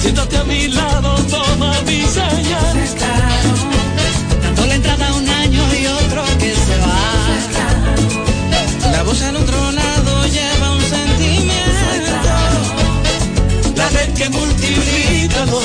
Siéntate a mi lado, toma mi señal. Dando la entrada un año y otro que se va. La voz al otro lado lleva un sentimiento. La red que multiplica los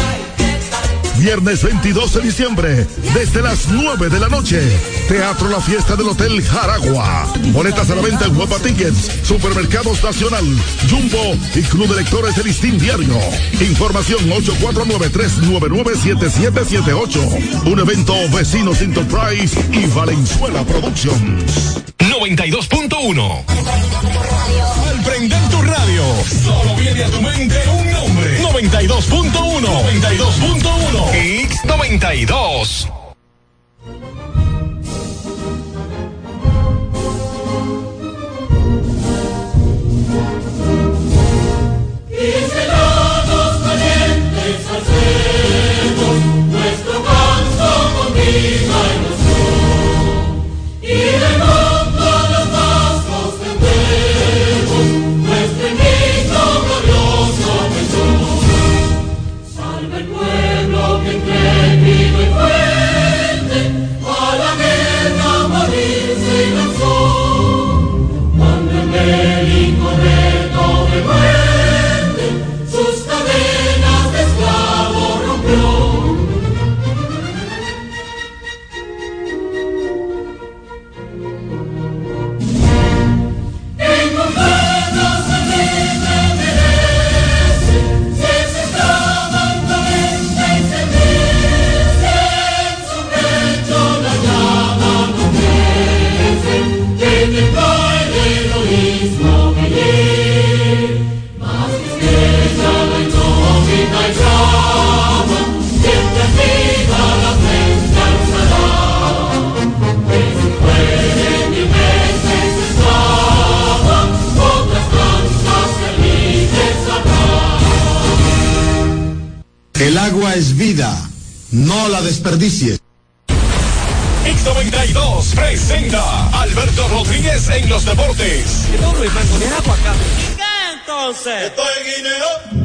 Viernes 22 de diciembre, desde las 9 de la noche. Teatro La Fiesta del Hotel Jaragua. Boletas a la venta en Guapa Tickets, Supermercados Nacional, Jumbo y Club de Lectores de Listín Diario. Información 849-399-7778. Un evento Vecinos Enterprise y Valenzuela Productions. 92.1 Al prender tu radio, solo viene a tu mente un nombre. 92.1 92.1 X92 El agua es vida, no la desperdicies. X92 presenta Alberto Rodríguez en los deportes. Todo mango de aguacate. ¿Y qué entonces? Esto es guineo,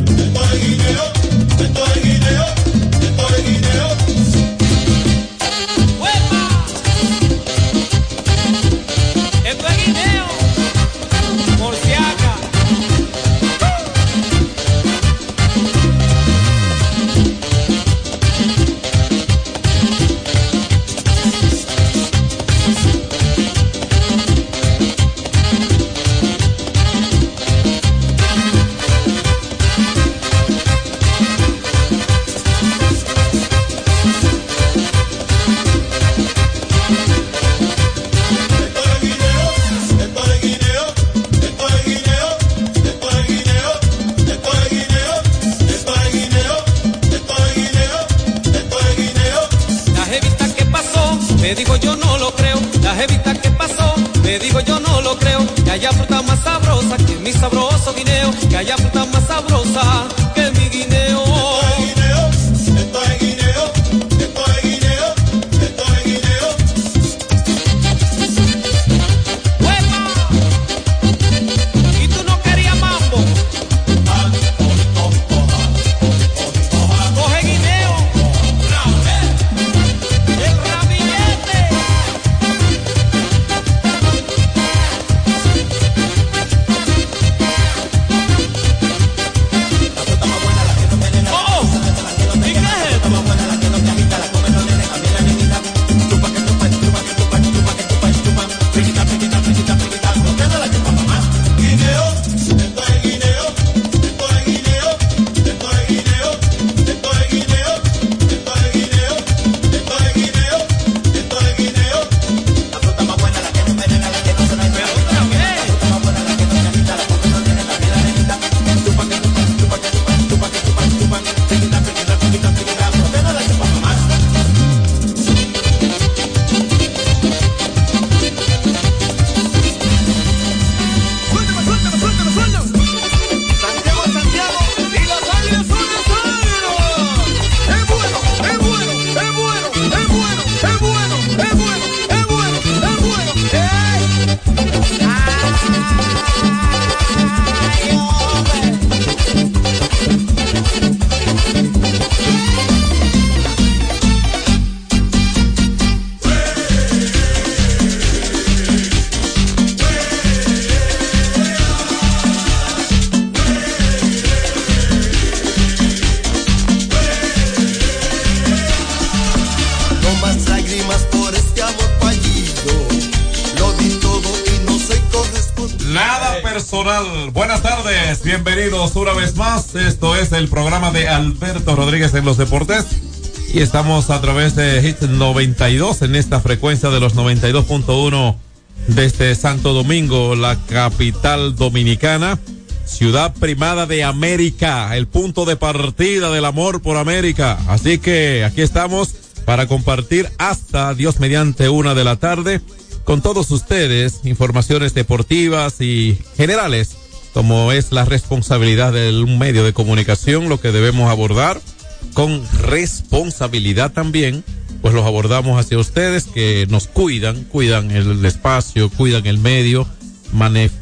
el programa de Alberto Rodríguez en los deportes. Y estamos a través de Hit 92 en esta frecuencia de los 92.1 desde Santo Domingo, la capital dominicana, ciudad primada de América, el punto de partida del amor por América. Así que aquí estamos para compartir hasta Dios mediante una de la tarde con todos ustedes informaciones deportivas y generales, como es la responsabilidad de un medio de comunicación, lo que debemos abordar con responsabilidad también, pues los abordamos hacia ustedes que nos cuidan, cuidan el espacio, cuidan el medio,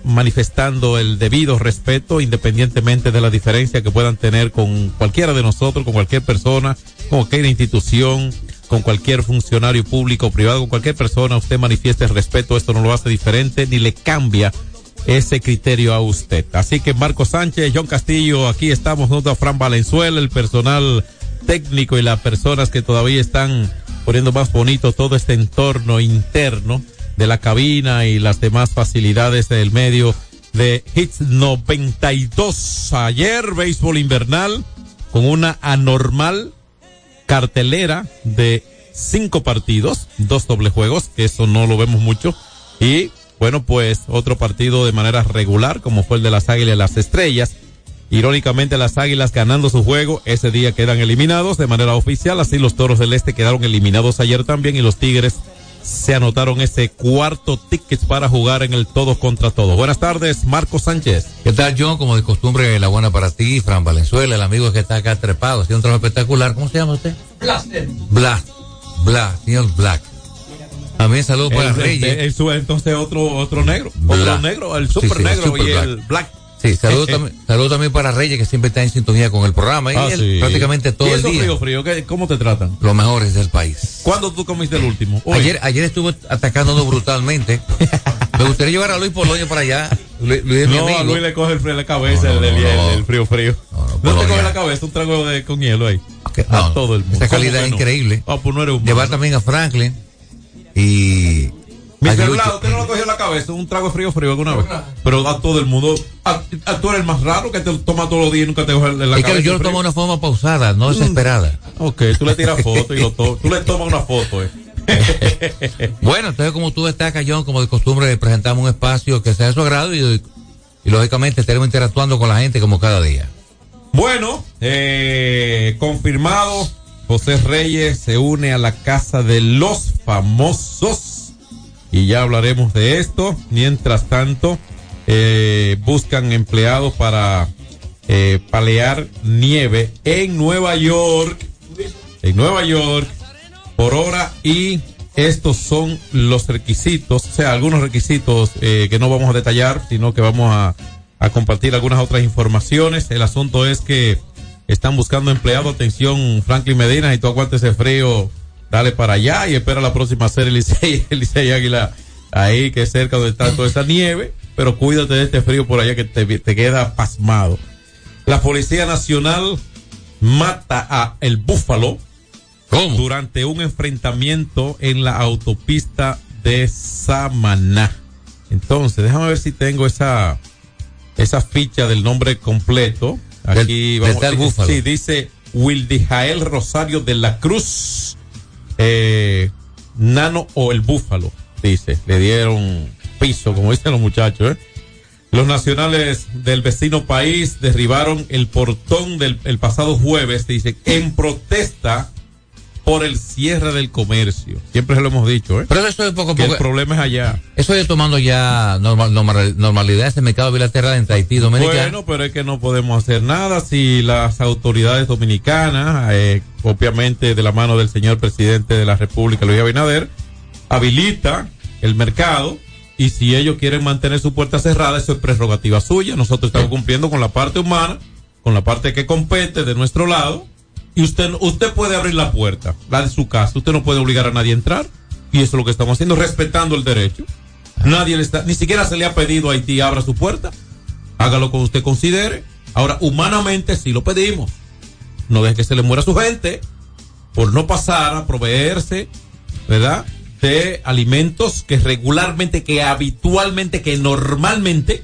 manifestando el debido respeto independientemente de la diferencia que puedan tener con cualquiera de nosotros, con cualquier persona, con cualquier institución, con cualquier funcionario público o privado, con cualquier persona, usted manifieste respeto, esto no lo hace diferente ni le cambia ese criterio a usted. Así que Marco Sánchez, John Castillo, aquí estamos a Fran Valenzuela, el personal técnico y las personas que todavía están poniendo más bonito todo este entorno interno de la cabina y las demás facilidades del medio de Hits 92. Ayer, béisbol invernal con una anormal cartelera de cinco partidos, dos doble juegos, eso no lo vemos mucho. Y bueno, pues otro partido de manera regular, como fue el de las Águilas y las Estrellas. Irónicamente, las Águilas ganando su juego, ese día quedan eliminados de manera oficial, así los Toros del Este quedaron eliminados ayer también y los Tigres se anotaron ese cuarto ticket para jugar en el todos contra todos. Buenas tardes, Marco Sánchez. ¿Qué tal, John? Como de costumbre, la buena para ti, Fran Valenzuela, el amigo que está acá trepado, haciendo un trabajo espectacular. ¿Cómo se llama usted? Blaster. Black. Black, señor Black. También saludos para Reyes. entonces otro otro negro. Otro negro, el super negro y el Black. Sí, saludos también, saludo también para Reyes, que siempre está en sintonía con el programa. Y Ah, él sí. prácticamente todo ¿Y el eso día. frío, frío? ¿Qué- ¿Cómo te tratan? Los mejores del país. ¿Cuándo tú comiste el último? Hoy. Ayer, ayer estuvo atacándonos brutalmente. Me gustaría llevar a Luis Poloño para allá. Luis, Luis no, amigo. a Luis le coge el frío en la cabeza, No, no, el, no, el- el frío frío. No, te Polonia. coge la cabeza un trago de, con hielo ahí. A todo el mundo. Esa calidad ¿Cómo es increíble. Ah, pues eres. Llevar también a Franklin y. Mi celular, usted no lo cogió en la cabeza, un trago frío frío alguna vez. Pero a todo el mundo. A, a- tú eres el más raro que te lo toma todos los días y nunca te coge en la Es cabeza. que yo lo tomo de una forma pausada, no desesperada. Ok, tú le tiras foto y lo to- tú le tomas una foto, eh. Bueno, entonces como tú destacas, John, como de costumbre, presentamos un espacio que sea de su agrado y, y lógicamente estaremos interactuando con la gente como cada día. Bueno, eh, confirmado, José Reyes se une a la casa de los famosos y ya hablaremos de esto. Mientras tanto, eh, buscan empleados para eh, palear nieve en Nueva York, en Nueva York, por hora y estos son los requisitos, o sea, algunos requisitos eh, que no vamos a detallar, sino que vamos a, a compartir algunas otras informaciones. El asunto es que están buscando empleado. Atención, Franklin Medina, y tú aguantes ese frío, dale para allá y espera la próxima serie Licey, Licey Águila, ahí que es cerca donde está toda esa nieve, pero cuídate de este frío por allá que te, te queda pasmado. La Policía Nacional mata a el búfalo ¿Cómo? durante un enfrentamiento en la autopista de Samaná. Entonces, déjame ver si tengo esa esa ficha del nombre completo. Aquí Del- vamos del búfalo. Sí, dice Wildijael Rosario de la Cruz, eh, Nano o el Búfalo, dice. Le dieron piso, como dicen los muchachos, ¿eh? Los nacionales del vecino país derribaron el portón del el pasado jueves, dice, en protesta por el cierre del comercio. Siempre se lo hemos dicho, ¿eh? Pero eso es poco a Que el poco. problema es allá. Eso es tomando ya normal, normal- normalidad ese mercado bilateral entre Haití y Dominicana. Bueno, pero es que no podemos hacer nada si las autoridades dominicanas, eh, obviamente de la mano del señor presidente de la República, Luis Abinader, habilita el mercado y si ellos quieren mantener su puerta cerrada, eso es prerrogativa suya. Nosotros estamos cumpliendo con la parte humana, con la parte que compete de nuestro lado y usted, usted puede abrir la puerta, la de su casa. Usted no puede obligar a nadie a entrar y eso es lo que estamos haciendo, respetando el derecho. Nadie le está, ni siquiera se le ha pedido a Haití abra su puerta. Hágalo como usted considere. Ahora, humanamente sí lo pedimos. No deje que se le muera su gente por no pasar a proveerse, ¿verdad? De alimentos que regularmente, que habitualmente, que normalmente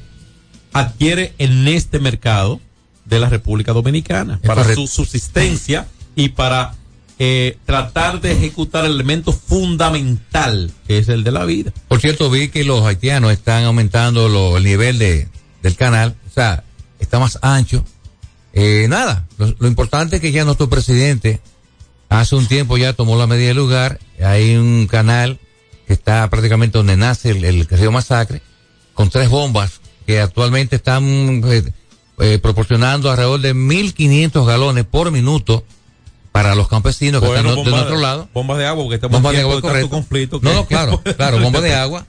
adquiere en este mercado de la República Dominicana Es para correcto. su subsistencia y para eh, tratar de ejecutar el elemento fundamental que es el de la vida. Por cierto, vi que los haitianos están aumentando lo- el nivel de, del canal, o sea, está más ancho. Eh, nada, lo, lo importante es que ya nuestro presidente hace un tiempo ya tomó la medida de lugar. Hay un canal que está prácticamente donde nace el, el Río Masacre, con tres bombas que actualmente están eh, proporcionando alrededor de 1.500 galones por minuto para los campesinos que están de bomba- nuestro lado. Bombas de agua, porque estamos Bomba en de agua, de correcto. conflicto. No, claro, claro, bomba de agua.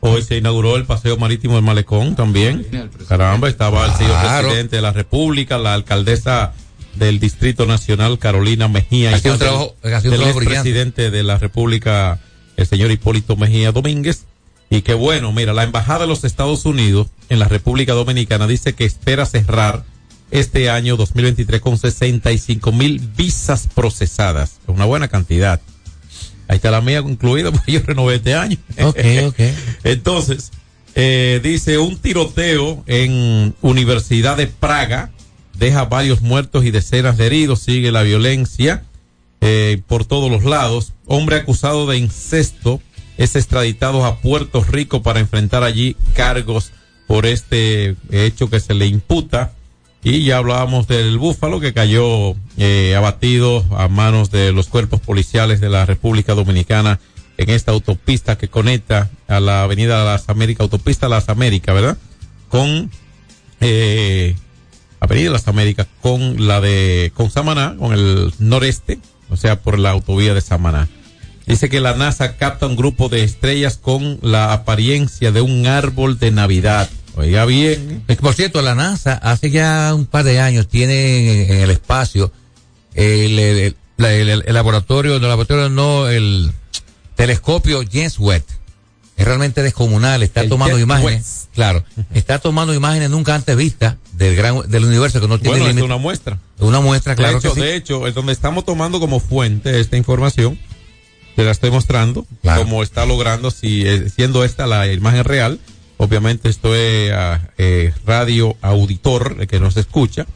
Hoy se inauguró el paseo marítimo del Malecón también. Caramba, estaba el señor Claro. presidente de la República, la alcaldesa del Distrito Nacional, Carolina Mejía. Ha sido un trabajo- ha sido un del trabajo brillante. presidente de la República, el señor Hipólito Mejía Domínguez. Y que bueno, mira, la Embajada de los Estados Unidos en la República Dominicana dice que espera cerrar este año 2023 con 65 mil visas procesadas. Es una buena cantidad. Ahí está la mía incluida porque yo renové este año. Ok, ok. Entonces, eh, dice un tiroteo en Universidad de Praga deja varios muertos y decenas de heridos. Sigue la violencia eh, por todos los lados. Hombre acusado de incesto es extraditado a Puerto Rico para enfrentar allí cargos por este hecho que se le imputa. Y ya hablábamos del búfalo que cayó eh, abatido a manos de los cuerpos policiales de la República Dominicana en esta autopista que conecta a la Avenida Las Américas, autopista Las Américas, ¿verdad? Con eh, Avenida Las Américas con la de con Samaná, con el noreste, o sea, por la autovía de Samaná. Dice que la NASA capta un grupo de estrellas con la apariencia de un árbol de Navidad. Oiga bien. Es que, por cierto, la NASA hace ya un par de años tiene en, el espacio el, el- el- el laboratorio, el laboratorio no, el telescopio James Webb. Es realmente descomunal, está tomando imágenes. Claro, está tomando imágenes nunca antes vistas del gran, del universo que no tiene Bueno, es una muestra. Una muestra, claro de hecho, que sí. de hecho, es donde estamos tomando como fuente esta información, te la estoy mostrando, Claro. cómo está logrando, si eh, siendo esta la imagen real, obviamente esto es ah, eh, radio auditor que nos escucha,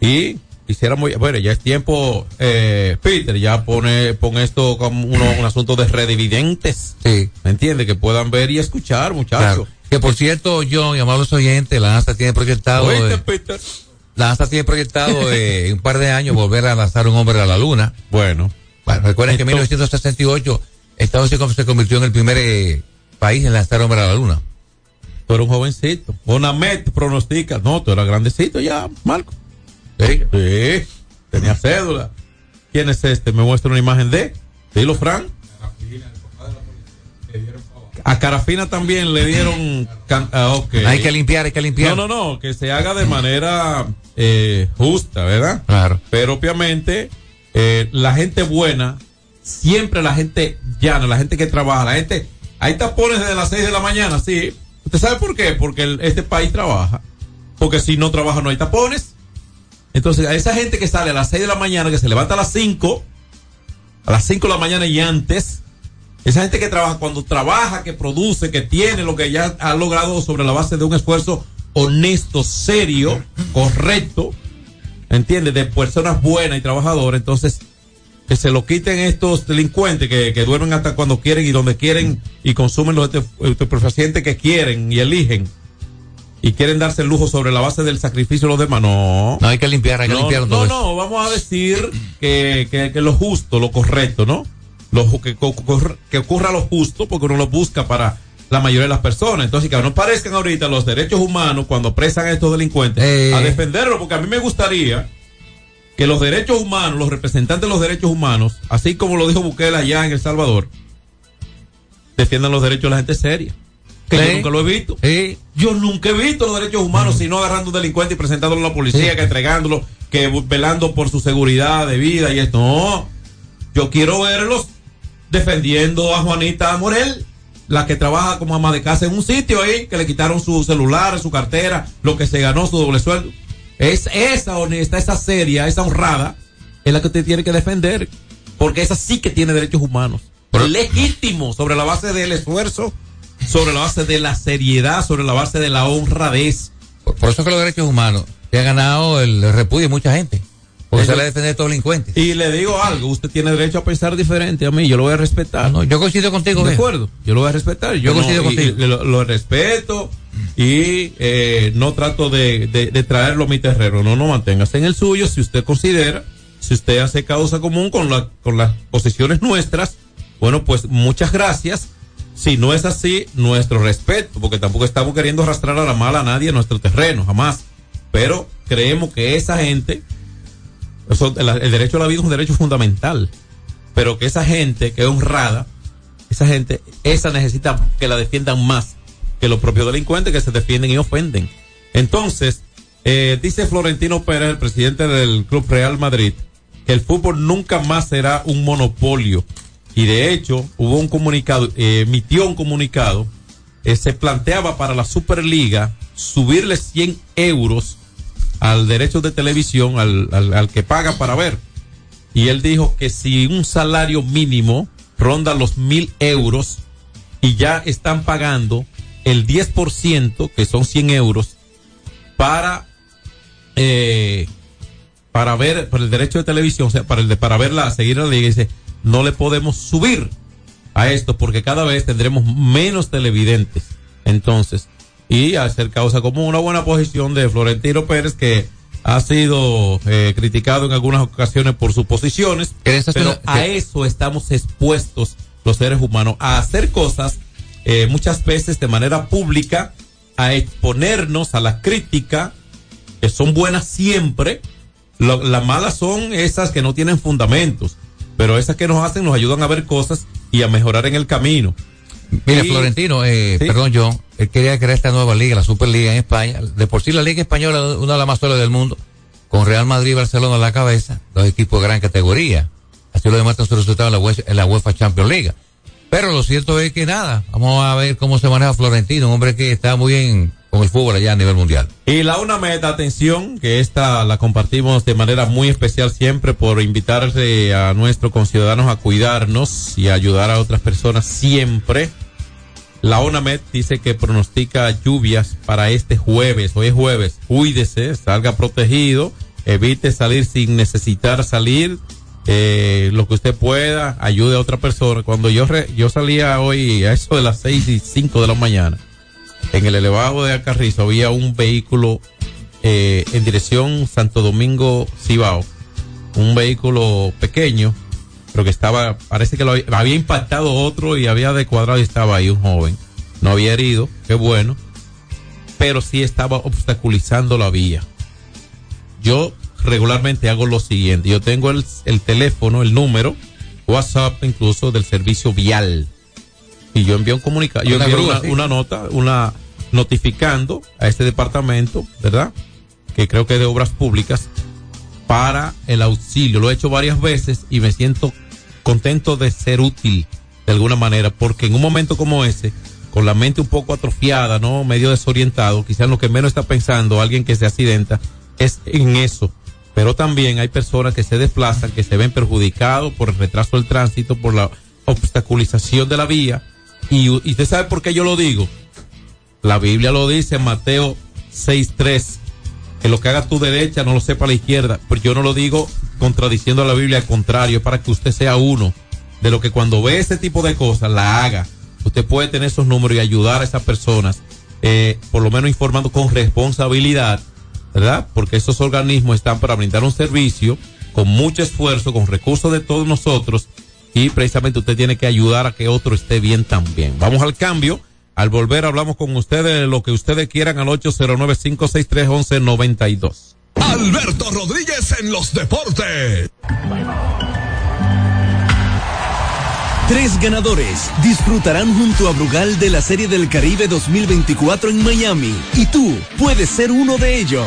y quisiera muy, bueno, ya es tiempo, eh, Peter, ya pone, pone esto como uno, un asunto de redividentes, Sí. ¿me entiende? Que puedan ver y escuchar, muchachos. Claro. Que por cierto, John y amables oyentes, la NASA tiene proyectado, Oíste, eh, Peter. la NASA tiene proyectado en un par de años volver a lanzar un hombre a la luna. Bueno, Bueno, recuerden que en Entonces- 1968 Estados Unidos se convirtió en el primer eh, país en lanzar hombre a la luna. tú eres un jovencito. Bonamet pronostica, no, tú eras grandecito ya, Marco. ¿Sí? Sí, tenía cédula. ¿Quién es este? Me muestra una imagen de. Dilo, Fran. A Carafina también le dieron. can- ah. Hay que limpiar, hay que limpiar. No, no, no, que se haga de manera eh, justa, ¿verdad? Claro. Pero obviamente, eh, la gente buena, siempre la gente llana, la gente que trabaja, la gente. Hay tapones desde las 6 de la mañana, sí. ¿Usted sabe por qué? Porque este país trabaja. Porque si no trabaja, no hay tapones. Entonces, a esa gente que sale a las 6 de la mañana, que se levanta a las 5, a las 5 de la mañana y antes, esa gente que trabaja, cuando trabaja, que produce, que tiene lo que ya ha logrado sobre la base de un esfuerzo honesto, serio, correcto, ¿entiendes? De personas buenas y trabajadoras, entonces que se lo quiten estos delincuentes que, que duermen hasta cuando quieren y donde quieren y consumen los este- estupefacientes que quieren y eligen y quieren darse el lujo sobre la base del sacrificio de los demás. No. No, hay que limpiar, hay que No, limpiar no, todo eso. no, vamos a decir que, que, que lo justo, lo correcto, ¿no? Lo, que, que ocurra lo justo porque uno lo busca para la mayoría de las personas. Entonces, que no parezcan ahorita los derechos humanos cuando presan a estos delincuentes Eh. a defenderlo, porque a mí me gustaría que los derechos humanos, los representantes de los derechos humanos, así como lo dijo Bukele allá en El Salvador, defiendan los derechos de la gente seria. Que yo nunca lo he visto. Yo nunca he visto los derechos humanos sino agarrando un delincuente y presentándolo a la policía, que entregándolo, que velando por su seguridad de vida y esto. No. Yo quiero verlos defendiendo a Juanita Morel, la que trabaja como ama de casa en un sitio ahí, que le quitaron su celular, su cartera, lo que se ganó, su doble sueldo. Es esa honesta, esa seria, esa honrada, es la que usted tiene que defender. Porque esa sí que tiene derechos humanos. Pero- legítimos sobre la base del esfuerzo sobre la base de la seriedad, sobre la base de la honradez. Por, por eso que los derechos humanos se ha ganado el repudio de mucha gente. Porque sale a defender a estos delincuentes. Y le digo algo, usted tiene derecho a pensar diferente a mí, yo lo voy a respetar. No, yo coincido contigo, De acuerdo, yo lo voy a respetar. Yo, Yo no- coincido y- contigo. y lo, lo respeto y eh, no trato de, de- de traerlo a mi terreno. No, no, manténgase en el suyo si usted considera, si usted hace causa común con, la, con las posiciones nuestras. Bueno, pues muchas gracias. Si no es así, nuestro respeto, porque tampoco estamos queriendo arrastrar a la mala a nadie a nuestro terreno, jamás. Pero creemos que esa gente, el derecho a la vida es un derecho fundamental, pero que esa gente que es honrada, esa gente, esa necesita que la defiendan más que los propios delincuentes que se defienden y ofenden. Entonces, eh, dice Florentino Pérez, el presidente del Club Real Madrid, que el fútbol nunca más será un monopolio. Y de hecho, hubo un comunicado, eh, emitió un comunicado, eh, se planteaba para la Superliga subirle 100 euros al derecho de televisión, al, al, que paga para ver. Y él dijo que si un salario mínimo ronda los mil euros y ya están pagando el 10%, que son 100 euros, para, eh, para ver, para el derecho de televisión, sea, para el de, para verla, seguir la liga, dice, no le podemos subir a esto porque cada vez tendremos menos televidentes. Entonces, y hacer causa como una buena posición de Florentino Pérez que ha sido eh, criticado en algunas ocasiones por sus posiciones, ¿Quieres hacer pero una- a eso estamos expuestos los seres humanos, a hacer cosas eh, muchas veces de manera pública, a exponernos a la crítica, que son buenas siempre, las malas son esas que no tienen fundamentos, pero esas que nos hacen nos ayudan a ver cosas y a mejorar en el camino. Mire, Florentino, eh, Sí. perdón, John, él quería crear esta nueva liga, la Superliga en España. De por sí, la Liga Española es una de las más sólidas del mundo, con Real Madrid y Barcelona a la cabeza, dos equipos de gran categoría. Así lo demuestran sus resultados en la, UEFA, en la UEFA Champions League. Pero lo cierto es que nada, vamos a ver cómo se maneja Florentino, un hombre que está muy bien con el fútbol allá a nivel mundial. Y la una meta, atención, que esta la compartimos de manera muy especial siempre por invitarse a nuestros conciudadanos a cuidarnos y a ayudar a otras personas siempre. La ONAMED dice que pronostica lluvias para este jueves. Hoy es jueves. Cuídese, salga protegido, evite salir sin necesitar salir. eh, lo que usted pueda, ayude a otra persona. Cuando yo re- yo salía hoy a eso de las seis y cinco de la mañana, en el elevado de Acarrizo había un vehículo eh, en dirección Santo Domingo Cibao, un vehículo pequeño, pero que estaba, parece que lo había, impactado otro y había de cuadrado y estaba ahí un joven. No había herido, qué bueno, pero sí estaba obstaculizando la vía. Yo regularmente hago lo siguiente, yo tengo el teléfono, el número, WhatsApp incluso del servicio vial y yo envío un comunicado, yo una, sí. una nota, una notificando a este departamento, ¿verdad? Que creo que es de obras públicas para el auxilio. Lo he hecho varias veces y me siento contento de ser útil de alguna manera, porque en un momento como ese, con la mente un poco atrofiada, ¿no? Medio desorientado, quizás lo que menos está pensando alguien que se accidenta es en eso. Pero también hay personas que se desplazan, que se ven perjudicados por el retraso del tránsito, por la obstaculización de la vía. Y, y usted sabe por qué yo lo digo. La Biblia lo dice en Mateo 6.3, que lo que haga tu derecha no lo sepa la izquierda. Pero yo no lo digo contradiciendo a la Biblia, al contrario, para que usted sea uno de lo que cuando ve ese tipo de cosas la haga. Usted puede tener esos números y ayudar a esas personas, eh, por lo menos informando con responsabilidad, ¿verdad? Porque esos organismos están para brindar un servicio con mucho esfuerzo, con recursos de todos nosotros y precisamente usted tiene que ayudar a que otro esté bien también. Vamos al cambio. Al volver hablamos con ustedes de lo que ustedes quieran al 809-563-1192. Alberto Rodríguez en los deportes. Tres ganadores disfrutarán junto a Brugal de la Serie del Caribe 2024 en Miami y tú puedes ser uno de ellos.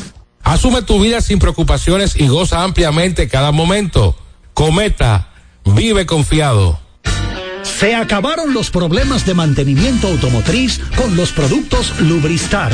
Asume tu vida sin preocupaciones y goza ampliamente cada momento. Cometa, vive confiado. Se acabaron los problemas de mantenimiento automotriz con los productos Lubristar.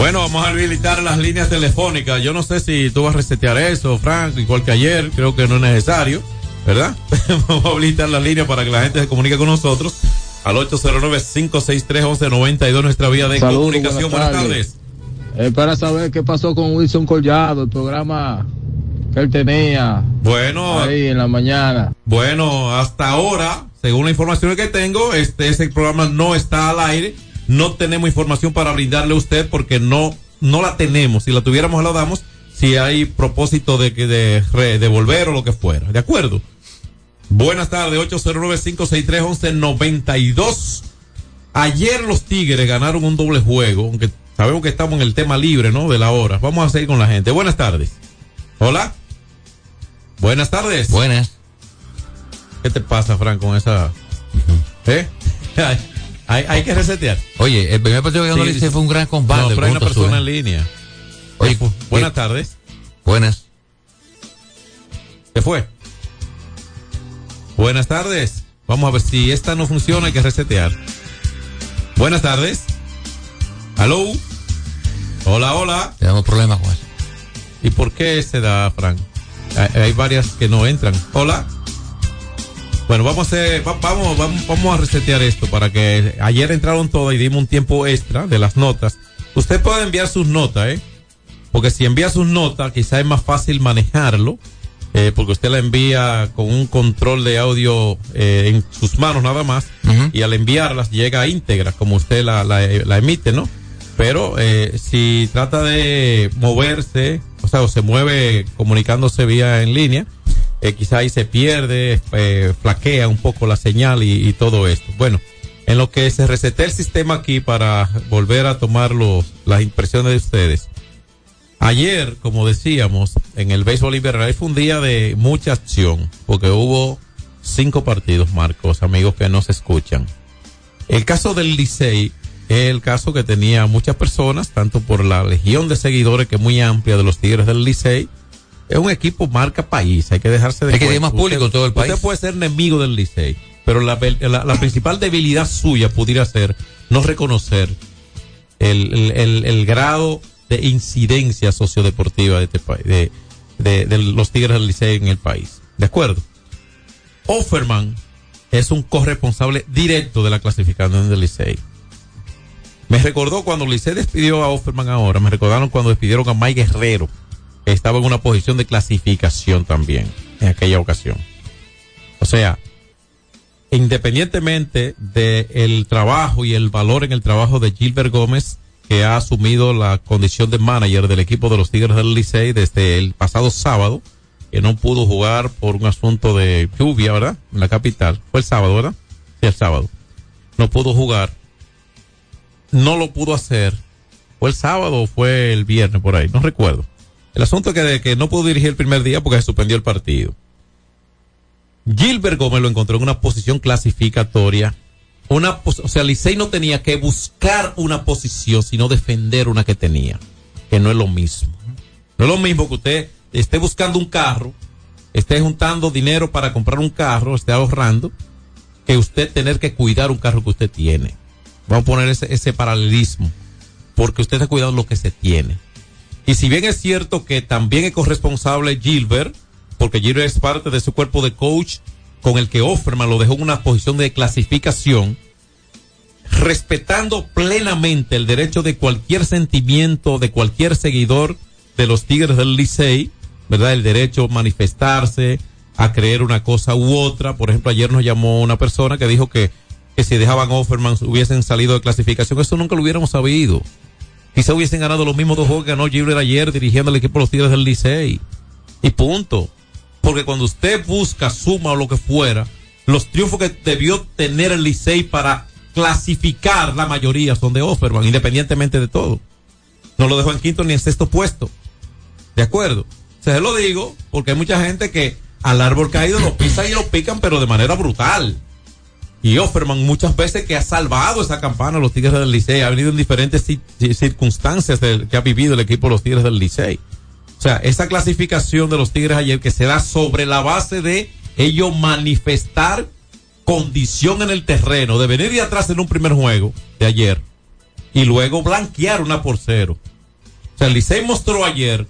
Bueno, vamos a habilitar las líneas telefónicas. Yo no sé si tú vas a resetear eso, Frank, igual que ayer. Creo que no es necesario, ¿verdad? vamos a habilitar las líneas para que la gente se comunique con nosotros al 809-563-1192, nuestra vía de comunicación. Buenas tardes. Eh, para saber qué pasó con Wilson Collado, el programa que él tenía. Bueno. Ahí en la mañana. Bueno, hasta ahora, según la información que tengo, este ese programa no está al aire. No tenemos información para brindarle a usted porque no no la tenemos. Si la tuviéramos la damos. Si hay propósito de que de re- devolver o lo que fuera. ¿De acuerdo? Buenas tardes, 809-563-1192. Ayer los Tigres ganaron un doble juego, aunque sabemos que estamos en el tema libre, ¿no? De la hora. Vamos a seguir con la gente. Buenas tardes. Hola. Buenas tardes. Buenas. ¿Qué te pasa, Frank, con esa... ¿Eh? hay, hay- que resetear. Oye, el primer partido que ganó Sí, Licey fue un gran combate. No, pero hay una persona en línea. Oye, Buenas eh, tardes. Buenas. ¿Qué fue? Buenas tardes. Vamos a ver si esta no funciona, hay que resetear. Buenas tardes. Aló. Hola, hola. Tenemos problemas eso. ¿Y por qué se da, Frank? Hay varias que no entran. Hola. Bueno, vamos a, hacer- va- vamos, vamos, vamos a resetear esto para que ayer entraron todas y dimos un tiempo extra de las notas. Usted puede enviar sus notas, ¿eh? Porque si envía sus notas, quizá es más fácil manejarlo, eh, porque usted la envía con un control de audio eh, en sus manos nada más, y al enviarlas llega íntegra, como usted la, la, la emite, ¿no? Pero eh, si trata de moverse, o sea, o se mueve comunicándose vía en línea, eh, quizá ahí se pierde, eh, flaquea un poco la señal y, todo esto. Bueno, en lo que se resete el sistema aquí para volver a tomar los, las impresiones de ustedes. Ayer, como decíamos, en el béisbol invernal fue un día de mucha acción, porque hubo cinco partidos, Marcos, amigos que nos escuchan. El caso del Licey es el caso que tenía muchas personas, tanto por la legión de seguidores que es muy amplia de los Tigres del Licey. Es un equipo marca país, hay que dejarse de Hay que tener más público en todo el país. Usted puede ser enemigo del Licey, pero la, la- la principal debilidad suya pudiera ser no reconocer el, el- el- el grado de incidencia sociodeportiva de este país, de, de- de los Tigres del Licey en el país. ¿De acuerdo? Offerman es un corresponsable directo de la clasificación del Licey. Me recordó cuando Licey despidió a Offerman ahora, me recordaron cuando despidieron a Mike Guerrero, estaba en una posición de clasificación también en aquella ocasión. O sea, independientemente del trabajo y el valor en el trabajo de Gilbert Gómez, que ha asumido la condición de manager del equipo de los Tigres del Licey desde el pasado sábado, que no pudo jugar por un asunto de lluvia, ¿verdad? En la capital. Fue el sábado, ¿verdad? Sí, el sábado. No pudo jugar. No lo pudo hacer. ¿Fue el sábado o fue el viernes por ahí? No recuerdo. El asunto es que, no pudo dirigir el primer día porque se suspendió el partido. Gilbert Gómez lo encontró en una posición clasificatoria. Una, o sea, Licey no tenía que buscar una posición, sino defender una que tenía, que no es lo mismo. No es lo mismo que usted esté buscando un carro, esté juntando dinero para comprar un carro, esté ahorrando, que usted tener que cuidar un carro que usted tiene. Vamos a poner ese, ese paralelismo, porque usted está cuidando lo que se tiene. Y si bien es cierto que también es corresponsable Gilbert, porque Gilbert es parte de su cuerpo de coach con el que Offerman lo dejó en una posición de clasificación, respetando plenamente el derecho de cualquier sentimiento, de cualquier seguidor de los Tigres del Licey, ¿verdad? El derecho a manifestarse, a creer una cosa u otra. Por ejemplo, ayer nos llamó una persona que dijo que, que si dejaban Offerman hubiesen salido de clasificación. Eso nunca lo hubiéramos sabido. Quizá hubiesen ganado los mismos dos juegos que ganó Gilbert ayer dirigiendo al equipo de los Tigres del Licey. Y punto. Porque cuando usted busca suma o lo que fuera, los triunfos que debió tener el Licey para clasificar la mayoría son de Offerman, independientemente de todo. No lo dejó en quinto ni en sexto puesto. ¿De acuerdo? Se lo digo porque hay mucha gente que al árbol caído lo pisan y lo pican, pero de manera brutal. Y Offerman muchas veces que ha salvado esa campana los Tigres del Licey, ha venido en diferentes ci- ci- circunstancias que ha vivido el equipo de los Tigres del Licey. O sea, esa clasificación de los Tigres ayer que se da sobre la base de ellos manifestar condición en el terreno, de venir de atrás en un primer juego de ayer y luego blanquear una por cero. O sea, el Licey mostró ayer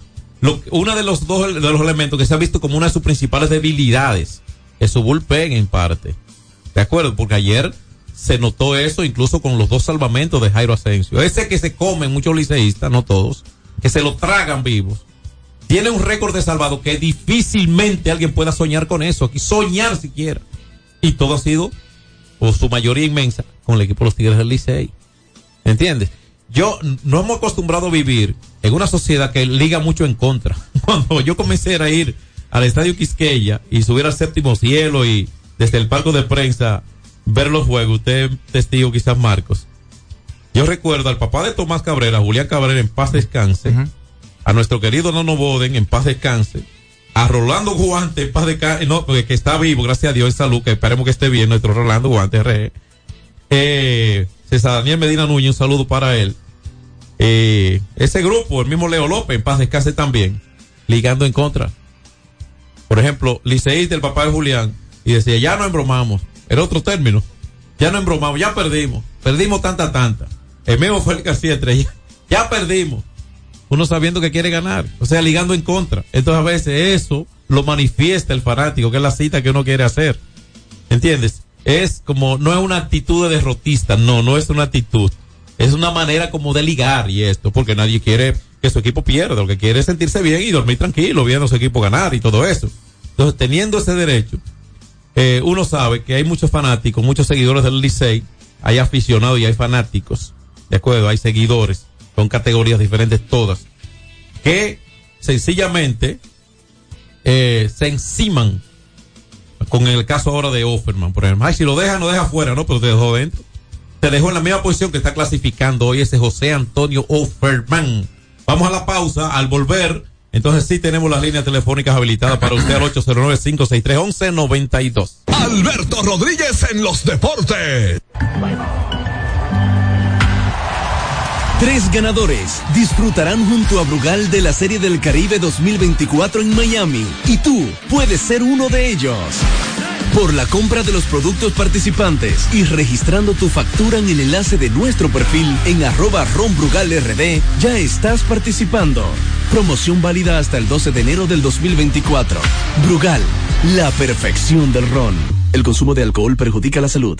uno de los dos de los elementos que se ha visto como una de sus principales debilidades, es su bullpen en parte. ¿De acuerdo? Porque ayer se notó eso incluso con los dos salvamentos de Jairo Asensio. Ese que se comen muchos liceístas, no todos, que se lo tragan vivos. Tiene un récord de salvado que difícilmente alguien pueda soñar con eso, aquí soñar siquiera. Y todo ha sido, o su mayoría inmensa, con el equipo de los Tigres del Licey. ¿Entiendes? Yo no hemos acostumbrado a vivir en una sociedad que liga mucho en contra. Cuando yo comencé a ir al estadio Quisqueya y subir al séptimo cielo y desde el palco de prensa ver los juegos, usted es testigo quizás Marcos. Yo recuerdo al papá de Tomás Cabrera, Julián Cabrera, en paz descanse, a nuestro querido Nono Boden, en paz descanse, a Rolando Guante, en paz descanse, no, porque que está vivo, gracias a Dios, en salud, que esperemos que esté bien, nuestro Rolando Guante. Eh, César Daniel Medina Núñez, un saludo para él. Eh, ese grupo, el mismo Leo López, en paz descanse también, ligando en contra. Por ejemplo, Liceí del papá de Julián, y decía, ya no embromamos, era otro término, ya no embromamos, ya perdimos, perdimos tanta, tanta. El mismo Félix García Estrella, ya perdimos. Uno sabiendo que quiere ganar, o sea, ligando en contra. Entonces a veces eso lo manifiesta el fanático, que es la cita que uno quiere hacer. ¿Entiendes? Es como, no es una actitud de derrotista, no, no es una actitud. Es una manera como de ligar y esto, porque nadie quiere que su equipo pierda, lo que quiere es sentirse bien y dormir tranquilo, viendo su equipo ganar y todo eso. Entonces, teniendo ese derecho, eh, uno sabe que hay muchos fanáticos, muchos seguidores del Licey, hay aficionados y hay fanáticos, ¿de acuerdo? Hay seguidores, son categorías diferentes todas, que sencillamente eh, se enciman con el caso ahora de Offerman, por ejemplo. Ay, si lo deja, no deja afuera, ¿no? Pero te dejó dentro. Te dejó en la misma posición que está clasificando hoy ese José Antonio Offerman. Vamos a la pausa. Al volver, entonces sí tenemos las líneas telefónicas habilitadas para usted al 809-563-1192. Alberto Rodríguez en los deportes. Tres ganadores disfrutarán junto a Brugal de la Serie del Caribe 2024 en Miami y tú puedes ser uno de ellos. Por la compra de los productos participantes y registrando tu factura en el enlace de nuestro perfil en arroba ronbrugalrd, ya estás participando. Promoción válida hasta el 12 de enero del 2024. Brugal, la perfección del ron. El consumo de alcohol perjudica la salud.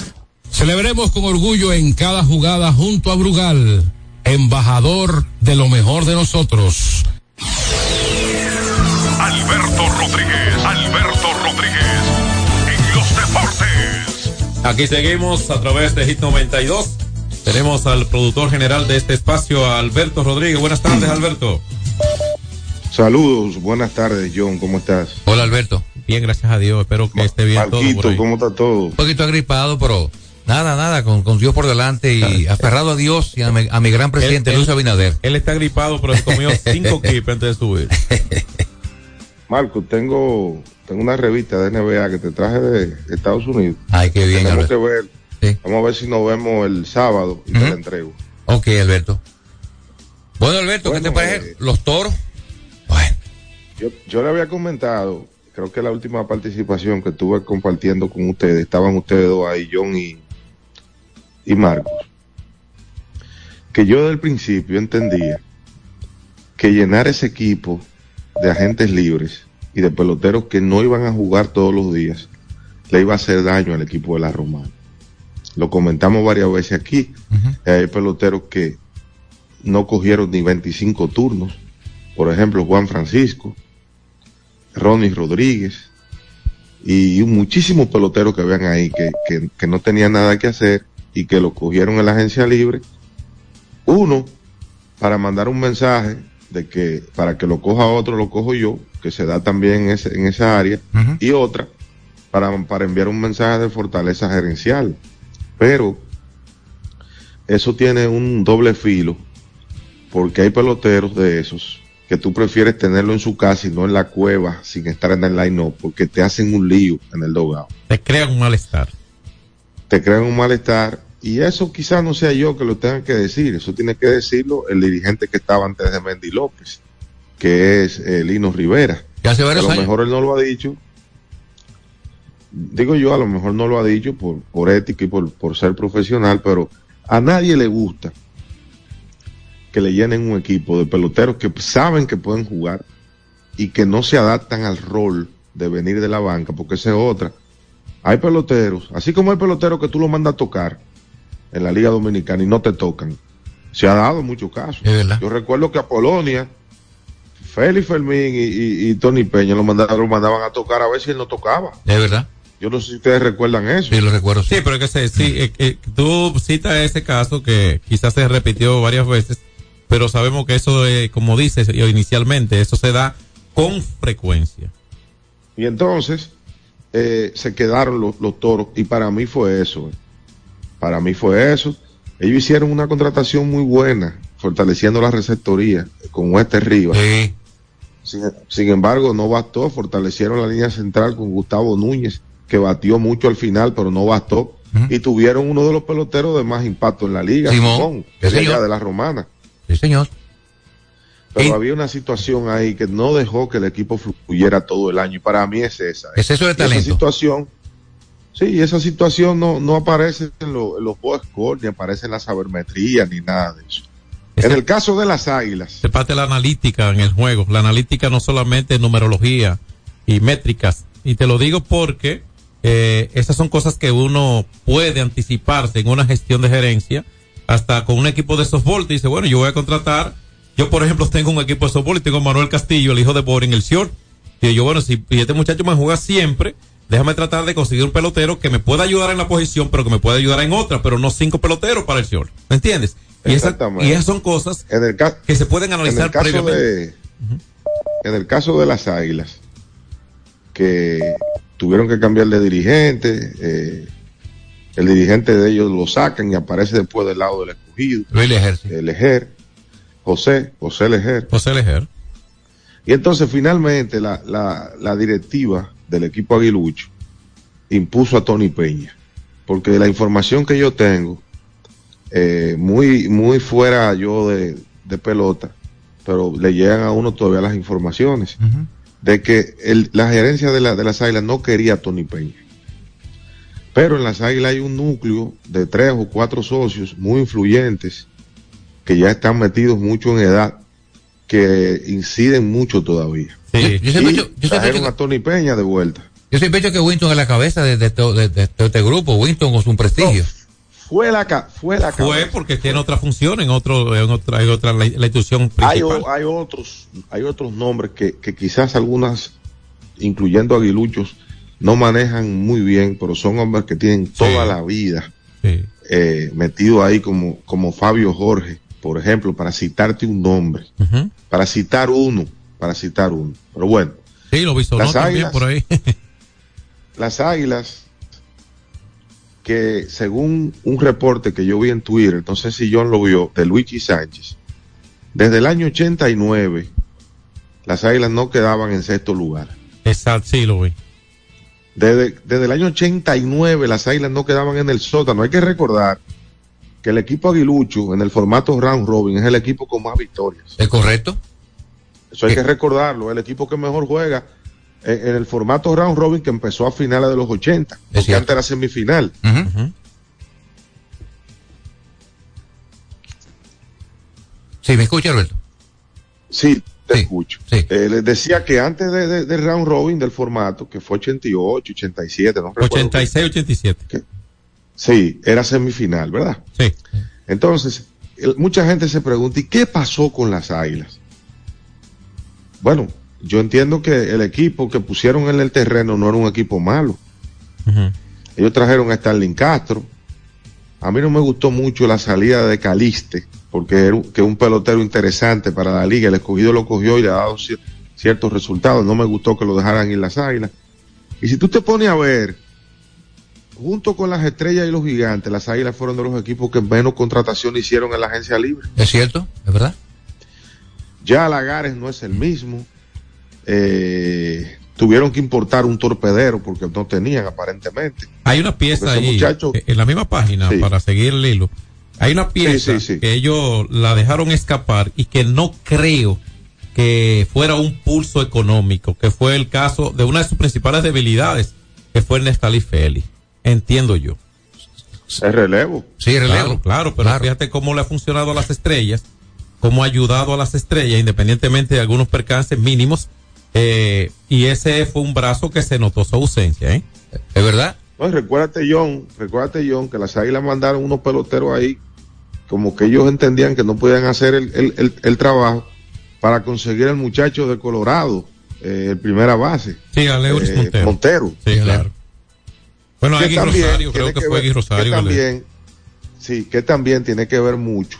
Celebremos con orgullo en cada jugada junto a Brugal, embajador de lo mejor de nosotros. Alberto Rodríguez, Alberto Rodríguez, en los deportes. Aquí seguimos a través de Hit 92. Tenemos al productor general de este espacio, Alberto Rodríguez. Buenas tardes, Alberto. Saludos, buenas tardes, John, ¿cómo estás? Hola Alberto. Bien, gracias a Dios. Espero que esté bien todo por Marquito, ahí. ¿cómo está todo? Un poquito agripado, pero nada, nada, con, con Dios por delante y aferrado a Dios y a mi, a mi gran presidente Él- Luis Abinader. Él está gripado, pero se comió cinco kips antes de subir. Marco, tengo, tengo una revista de NBA que te traje de Estados Unidos. Ay, qué bien, Tenemos que ver. Vamos a ver si nos vemos el sábado y te la entrego. Ok, Alberto. Bueno, Alberto, ¿qué te Bueno, parece? Los toros. Yo, yo le había comentado, creo que la última participación que estuve compartiendo con ustedes, estaban ustedes dos ahí, John y, y Marcos, que yo desde el principio entendía que llenar ese equipo de agentes libres y de peloteros que no iban a jugar todos los días le iba a hacer daño al equipo de la Romana. Lo comentamos varias veces aquí. Hay peloteros que no cogieron ni 25 turnos. Por ejemplo, Juan Francisco, Ronnie Rodríguez y muchísimos peloteros que habían ahí que, que- que no tenían nada que hacer y que lo cogieron en la agencia libre. Uno, para mandar un mensaje de que para que lo coja otro, lo cojo yo, que se da también en, ese- en esa área. Y otra, para, para enviar un mensaje de fortaleza gerencial. Pero eso tiene un doble filo, porque hay peloteros de esos que tú prefieres tenerlo en su casa y no en la cueva sin estar en el line-up, porque te hacen un lío en el dogado. Te crean un malestar. Te crean un malestar y eso quizás no sea yo que lo tenga que decir, eso tiene que decirlo el dirigente que estaba antes de Mendy López, que es eh, Lino Rivera. Hace a lo años. mejor él no lo ha dicho. Digo yo, a lo mejor no lo ha dicho por, por ética y por, por ser profesional, pero a nadie le gusta que le llenen un equipo de peloteros que saben que pueden jugar y que no se adaptan al rol de venir de la banca, porque esa es otra. Hay peloteros, así como hay peloteros que tú lo mandas a tocar en la Liga Dominicana y no te tocan. Se ha dado muchos casos. Yo recuerdo que a Polonia Félix Fermín y, y- y Tony Peña lo mandaban, lo mandaban a tocar a ver si él no tocaba. Es verdad. Yo no sé si ustedes recuerdan eso. Sí, lo recuerdo. Sí, pero que se, sí, eh, eh, tú citas ese caso que quizás se repitió varias veces, pero sabemos que eso, eh, como dices inicialmente, eso se da con frecuencia. Y entonces eh, se quedaron los, los toros y para mí fue eso. eh. Para mí fue eso. Ellos hicieron una contratación muy buena, fortaleciendo la receptoría con Oeste Rivas. Sin, sin embargo, no bastó, fortalecieron la línea central con Gustavo Núñez, que batió mucho al final, pero no bastó. Y tuvieron uno de los peloteros de más impacto en la liga, Simón. Simón, Sí, que es de la Romana. Sí, señor. Pero había una situación ahí que no dejó que el equipo fluyera todo el año. Y para mí es esa. ¿eh? Exceso de Y Esa talento. situación, sí, esa situación no, no aparece en, lo- en los box ni aparece en la sabermetría, ni nada de eso. En el caso de las águilas, Se parte la analítica en el juego. La analítica no solamente es numerología y métricas. Y te lo digo porque eh, esas son cosas que uno puede anticiparse en una gestión de gerencia. Hasta con un equipo de softball te dice, bueno, yo voy a contratar. Yo, por ejemplo, tengo un equipo de softball y tengo a Manuel Castillo, el hijo de Boring, el short. Y yo, bueno, si este muchacho me juega siempre, déjame tratar de conseguir un pelotero que me pueda ayudar en la posición, pero que me pueda ayudar en otra, pero no cinco peloteros para el short. ¿Me entiendes? Y, esa- y esas son cosas en el que se pueden en analizar el caso previamente. de, en el caso de las águilas, que tuvieron que cambiar de dirigente, eh, el dirigente de ellos lo sacan y aparece después del lado del escogido. Lejer, sí. El Lejer, José, José Lejer. José Lejer. Y entonces finalmente la, la, la directiva del equipo aguilucho impuso a Tony Peña. Porque la información que yo tengo, eh, muy, muy fuera yo de, de pelota, pero le llegan a uno todavía las informaciones de que el- la gerencia de, la, de las águilas no quería a Tony Peña. Pero en las águilas hay un núcleo de tres o cuatro socios muy influyentes que ya están metidos mucho en edad, que inciden mucho todavía. Yo- yo y trajeron a Tony Peña de vuelta. Yo siempre he dicho que Winston es la cabeza de, de, to- de- de- de este grupo, Winston con su prestigio. Fue la, ca- fue la Fue cabeza. porque tiene otra función en otro, en otra, en otra la, la institución hay, principal. o- hay otros hay otros nombres que, que quizás algunas incluyendo aguiluchos no manejan muy bien pero son hombres que tienen toda la vida Sí. eh, metido ahí como como Fabio Jorge por ejemplo para citarte un nombre para citar uno para citar uno pero bueno Sí, lo visto Las también águilas. por ahí. las águilas que según un reporte que yo vi en Twitter, no sé si John lo vio, de Luigi Sánchez, desde el año 89, las águilas no quedaban en sexto lugar. Exacto, sí, lo vi. Desde, desde el año 89, las águilas no quedaban en el sótano. Hay que recordar que el equipo aguilucho, en el formato round robin, es el equipo con más victorias. ¿Es correcto? Eso hay que recordarlo, el equipo que mejor juega en, en el formato round robin que empezó a finales de los 80, porque antes era semifinal. Sí, me escucha, Alberto. Sí, te escucho. Eh, les decía que antes de, de- del round robin del formato, que fue 88, 87, no recuerdo. 86, 87. Sí, era semifinal, ¿verdad? Sí. Entonces, el- mucha gente se pregunta, ¿y qué pasó con las águilas? Bueno, yo entiendo que el equipo que pusieron en el terreno no era un equipo malo. Ellos trajeron a Starling Castro. A mí no me gustó mucho la salida de Caliste, porque era un, que un pelotero interesante para la liga. El escogido lo cogió y le ha dado cier- ciertos resultados. No me gustó que lo dejaran ir las águilas. Y si tú te pones a ver, junto con las estrellas y los gigantes, las águilas fueron de los equipos que menos contratación hicieron en la agencia libre. ¿Es cierto? ¿Es verdad? Ya Lagares no es el mismo. Eh, tuvieron que importar un torpedero porque no tenían aparentemente. Hay una pieza ahí, muchacho- eh, en la misma página, Sí. para seguir el hilo. Hay una pieza Sí, sí, sí. que ellos la dejaron escapar y que no creo que fuera un pulso económico, que fue el caso de una de sus principales debilidades, que fue Nestalí Félix. Entiendo yo. Es relevo. Sí, Claro, claro, pero fíjate cómo le ha funcionado a las estrellas, cómo ha ayudado a las estrellas, independientemente de algunos percances mínimos. eh, y ese fue un brazo que se notó su ausencia, ¿eh? ¿Es verdad? Y recuérdate, John, recuérdate, John, que las águilas mandaron unos peloteros ahí, como que ellos entendían que no podían hacer el, el- el- el trabajo, para conseguir el muchacho de Colorado, eh, el primera base. Sí, Aleuris eh, Montero. Montero. Sí, claro. Bueno, Que Agui también Rosario, creo que fue ver- Agui Rosario. que también, sí, que también tiene que ver mucho,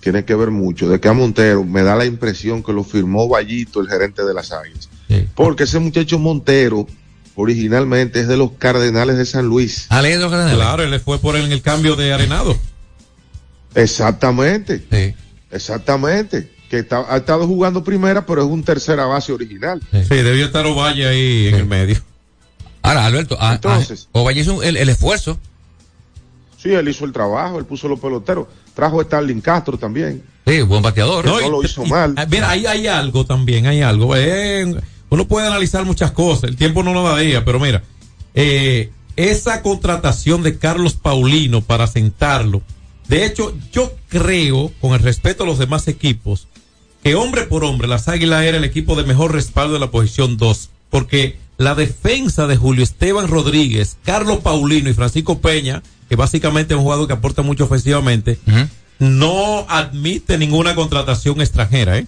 tiene que ver mucho, de que a Montero me da la impresión que lo firmó Vallito, el gerente de las Águilas. Porque ese muchacho Montero originalmente es de los Cardenales de San Luis. Ah, ¿le de los Cardenales? Claro, él fue por el, el cambio de arenado. Exactamente. Exactamente. Que está- ha estado jugando primera, pero es un tercera base original. Sí, debió estar Ovalle ahí en el medio. Ahora, Alberto, ah, Entonces- ah, Ovalle hizo el, el esfuerzo. Sí, él hizo el trabajo, él puso los peloteros. Trajo a Starling Castro también. Sí, buen bateador. No, y- lo hizo y- mal. ah, Mira, ahí hay algo también, hay algo. Eh, uno puede analizar muchas cosas, el tiempo no nos daría, pero mira, eh, esa contratación de Carlos Paulino para sentarlo, de hecho, yo creo, con el respeto a los demás equipos, que hombre por hombre, las Águilas era el equipo de mejor respaldo de la posición 2, porque la defensa de Julio Esteban Rodríguez, Carlos Paulino y Francisco Peña, que básicamente es un jugador que aporta mucho ofensivamente, no admite ninguna contratación extranjera, ¿eh?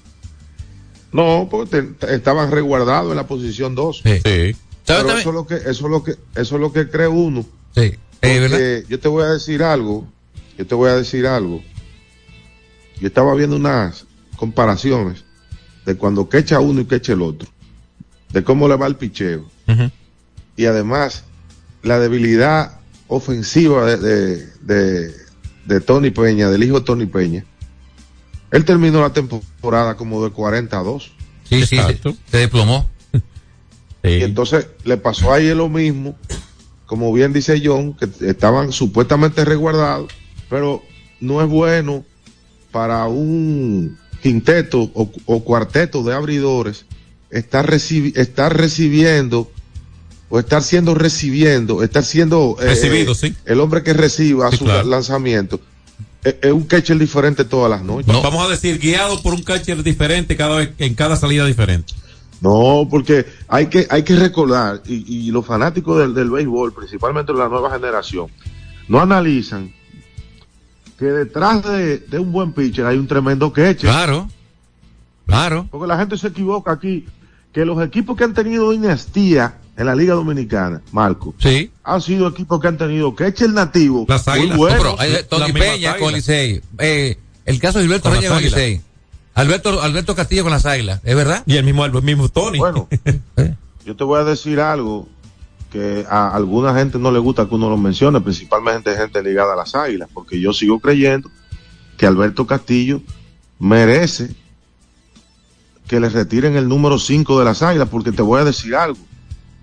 No, porque te- estaban resguardados en la posición 2. Sí. Pero eso es lo que, eso es lo que, eso es lo que cree uno. Sí. Porque yo te voy a decir algo, yo te voy a decir algo. Yo estaba viendo unas comparaciones de cuando quecha uno y quecha el otro, de cómo le va el picheo. Y además, la debilidad ofensiva de, de, de, de Tony Peña, del hijo de Tony Peña. Él terminó la temporada como de 42. Sí, sí, se, se desplomó. Y entonces le pasó ahí lo mismo, como bien dice John, que estaban supuestamente resguardados, pero no es bueno para un quinteto o, o cuarteto de abridores estar, recibi- estar recibiendo o estar siendo recibiendo, estar siendo eh, Recibido, eh, sí. el hombre que reciba Sí, su claro. lanzamiento. Es, es un catcher diferente todas las noches. Vamos a decir, guiado por un catcher diferente cada vez, en cada salida diferente. No, porque hay que, hay que recordar, y, y los fanáticos del, del béisbol, principalmente la nueva generación, no analizan que detrás de, de un buen pitcher hay un tremendo catcher. Claro, claro. Porque la gente se equivoca aquí, que los equipos que han tenido dinastía en la Liga Dominicana, Marco, sí. han sido equipos que han tenido catcher nativo, Las muy águilas. buenos. No, pero, eh, Tony Peña con Licey. Eh, el caso de Reyes las con. Licey. Alberto, Alberto Castillo con las águilas, ¿es verdad? Y el mismo, el mismo Tony. Bueno, yo te voy a decir algo que a alguna gente no le gusta que uno lo mencione, principalmente gente ligada a las águilas, porque yo sigo creyendo que Alberto Castillo merece que le retiren el número 5 de las águilas, porque te voy a decir algo.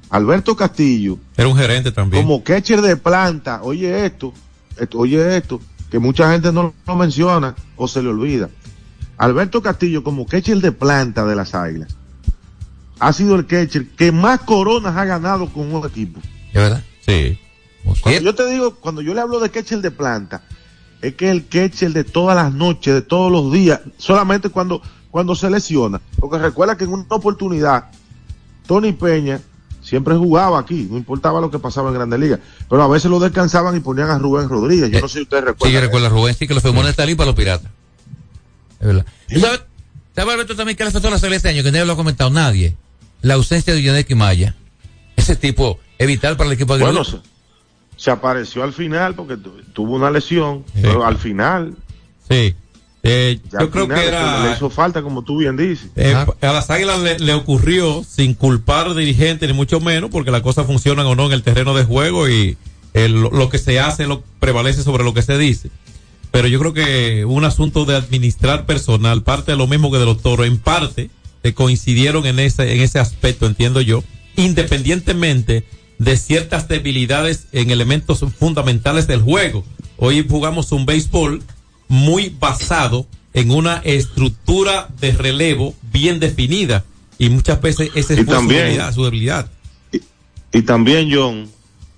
Alberto Castillo, Era un gerente también. como catcher de planta, oye esto, esto- oye esto, que mucha gente no lo menciona o se le olvida. Alberto Castillo, como catcher de planta de las águilas, ha sido el catcher que más coronas ha ganado con un equipo. ¿Es verdad? Sí. Cuando yo te digo, cuando yo le hablo de catcher de planta, es que el catcher de todas las noches, de todos los días, solamente cuando, cuando se lesiona. Porque recuerda que en una oportunidad, Tony Peña siempre jugaba aquí, no importaba lo que pasaba en Grandes Ligas, pero a veces lo descansaban y ponían a Rubén Rodríguez. Yo no sé si ustedes Sí, recuerdan. yo recuerdo a Rubén, sí, que los firmó Estalí para los piratas. Es verdad. ¿Y ¿Sabes, sabe, Alberto, también que le afectó a la Águilas este año? Que nadie lo ha comentado, nadie. La ausencia de Yonek y Maya. Ese tipo es vital para el equipo de Bueno, se, se apareció al final porque tu- tuvo una lesión, pero al final, Sí. Eh, yo creo que le- era. le hizo falta, como tú bien dices. Eh, a las águilas le, le ocurrió sin culpar al dirigente ni mucho menos porque las cosas funcionan o no en el terreno de juego y el- lo que se hace lo prevalece sobre lo que se dice. Pero yo creo que un asunto de administrar personal, parte de lo mismo que de los toros, en parte eh, coincidieron en ese, en ese aspecto, entiendo yo, independientemente de ciertas debilidades en elementos fundamentales del juego. Hoy jugamos un béisbol muy basado en una estructura de relevo bien definida y muchas veces esa fue su también- debilidad, su debilidad. Y también, John,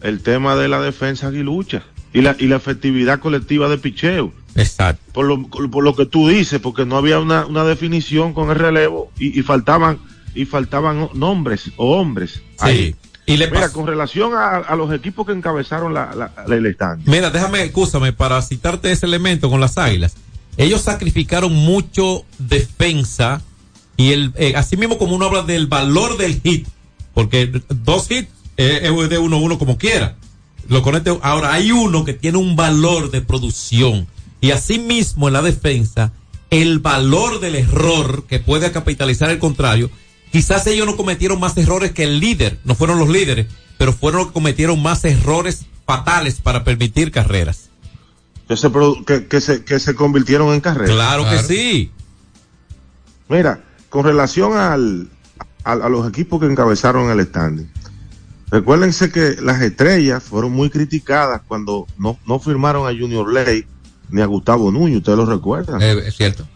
el tema de la defensa aguilucha y la, y la efectividad colectiva de picheo. Exacto. Por lo, por lo que tú dices, porque no había una, una definición con el relevo y, y faltaban y faltaban nombres o hombres. ahí. Y le Mira, con relación a, a los equipos que encabezaron la, la, la- el stand. Mira, déjame, escúchame, para citarte ese elemento con las águilas. Ellos sacrificaron mucho defensa Y el, eh, así mismo como uno habla del valor del hit, porque dos hits eh, es de uno a uno como quiera. Lo conecte, ahora hay uno que tiene un valor de producción. Y así mismo en la defensa, el valor del error que puede capitalizar el contrario, quizás ellos no cometieron más errores que el líder, no fueron los líderes, pero fueron los que cometieron más errores fatales para permitir carreras. Que se, que, que se, que se convirtieron en carreras. Claro, que sí. Mira, con relación al, a los equipos que encabezaron el standing, recuérdense que las estrellas fueron muy criticadas cuando no, no firmaron a Junior Ley ni a Gustavo Núñez, ustedes lo recuerdan. Eh, es cierto.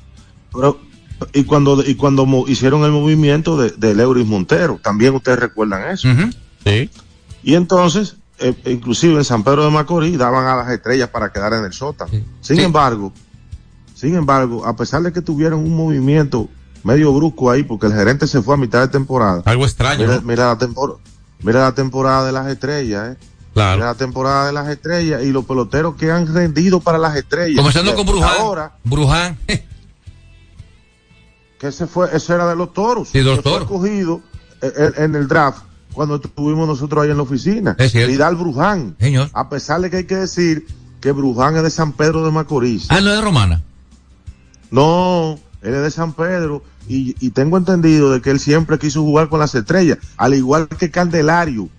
Pero, y cuando, y cuando mo- hicieron el movimiento de, de Leuris Montero, también ustedes recuerdan eso. Sí. Y entonces, eh, inclusive en San Pedro de Macorís daban a las estrellas para quedar en el sótano. Sin embargo, sin embargo, a pesar de que tuvieron un movimiento medio brusco ahí, porque el gerente se fue a mitad de temporada. Algo extraño. Mira, ¿no? mira la temporada, mira la temporada de las estrellas, eh. Claro. La temporada de las estrellas y los peloteros que han rendido para las estrellas. Comenzando con Bruján. Ahora, Bruján. Que ese fue, ese era de los toros. Sí, de los fue escogido eh, en, en el draft cuando estuvimos nosotros ahí en la oficina. Es cierto. Vidal Bruján. Señor. A pesar de que hay que decir que Bruján es de San Pedro de Macorís. Ah, no es romana. No, él es de San Pedro y, y tengo entendido de que él siempre quiso jugar con las estrellas, al igual que Candelario,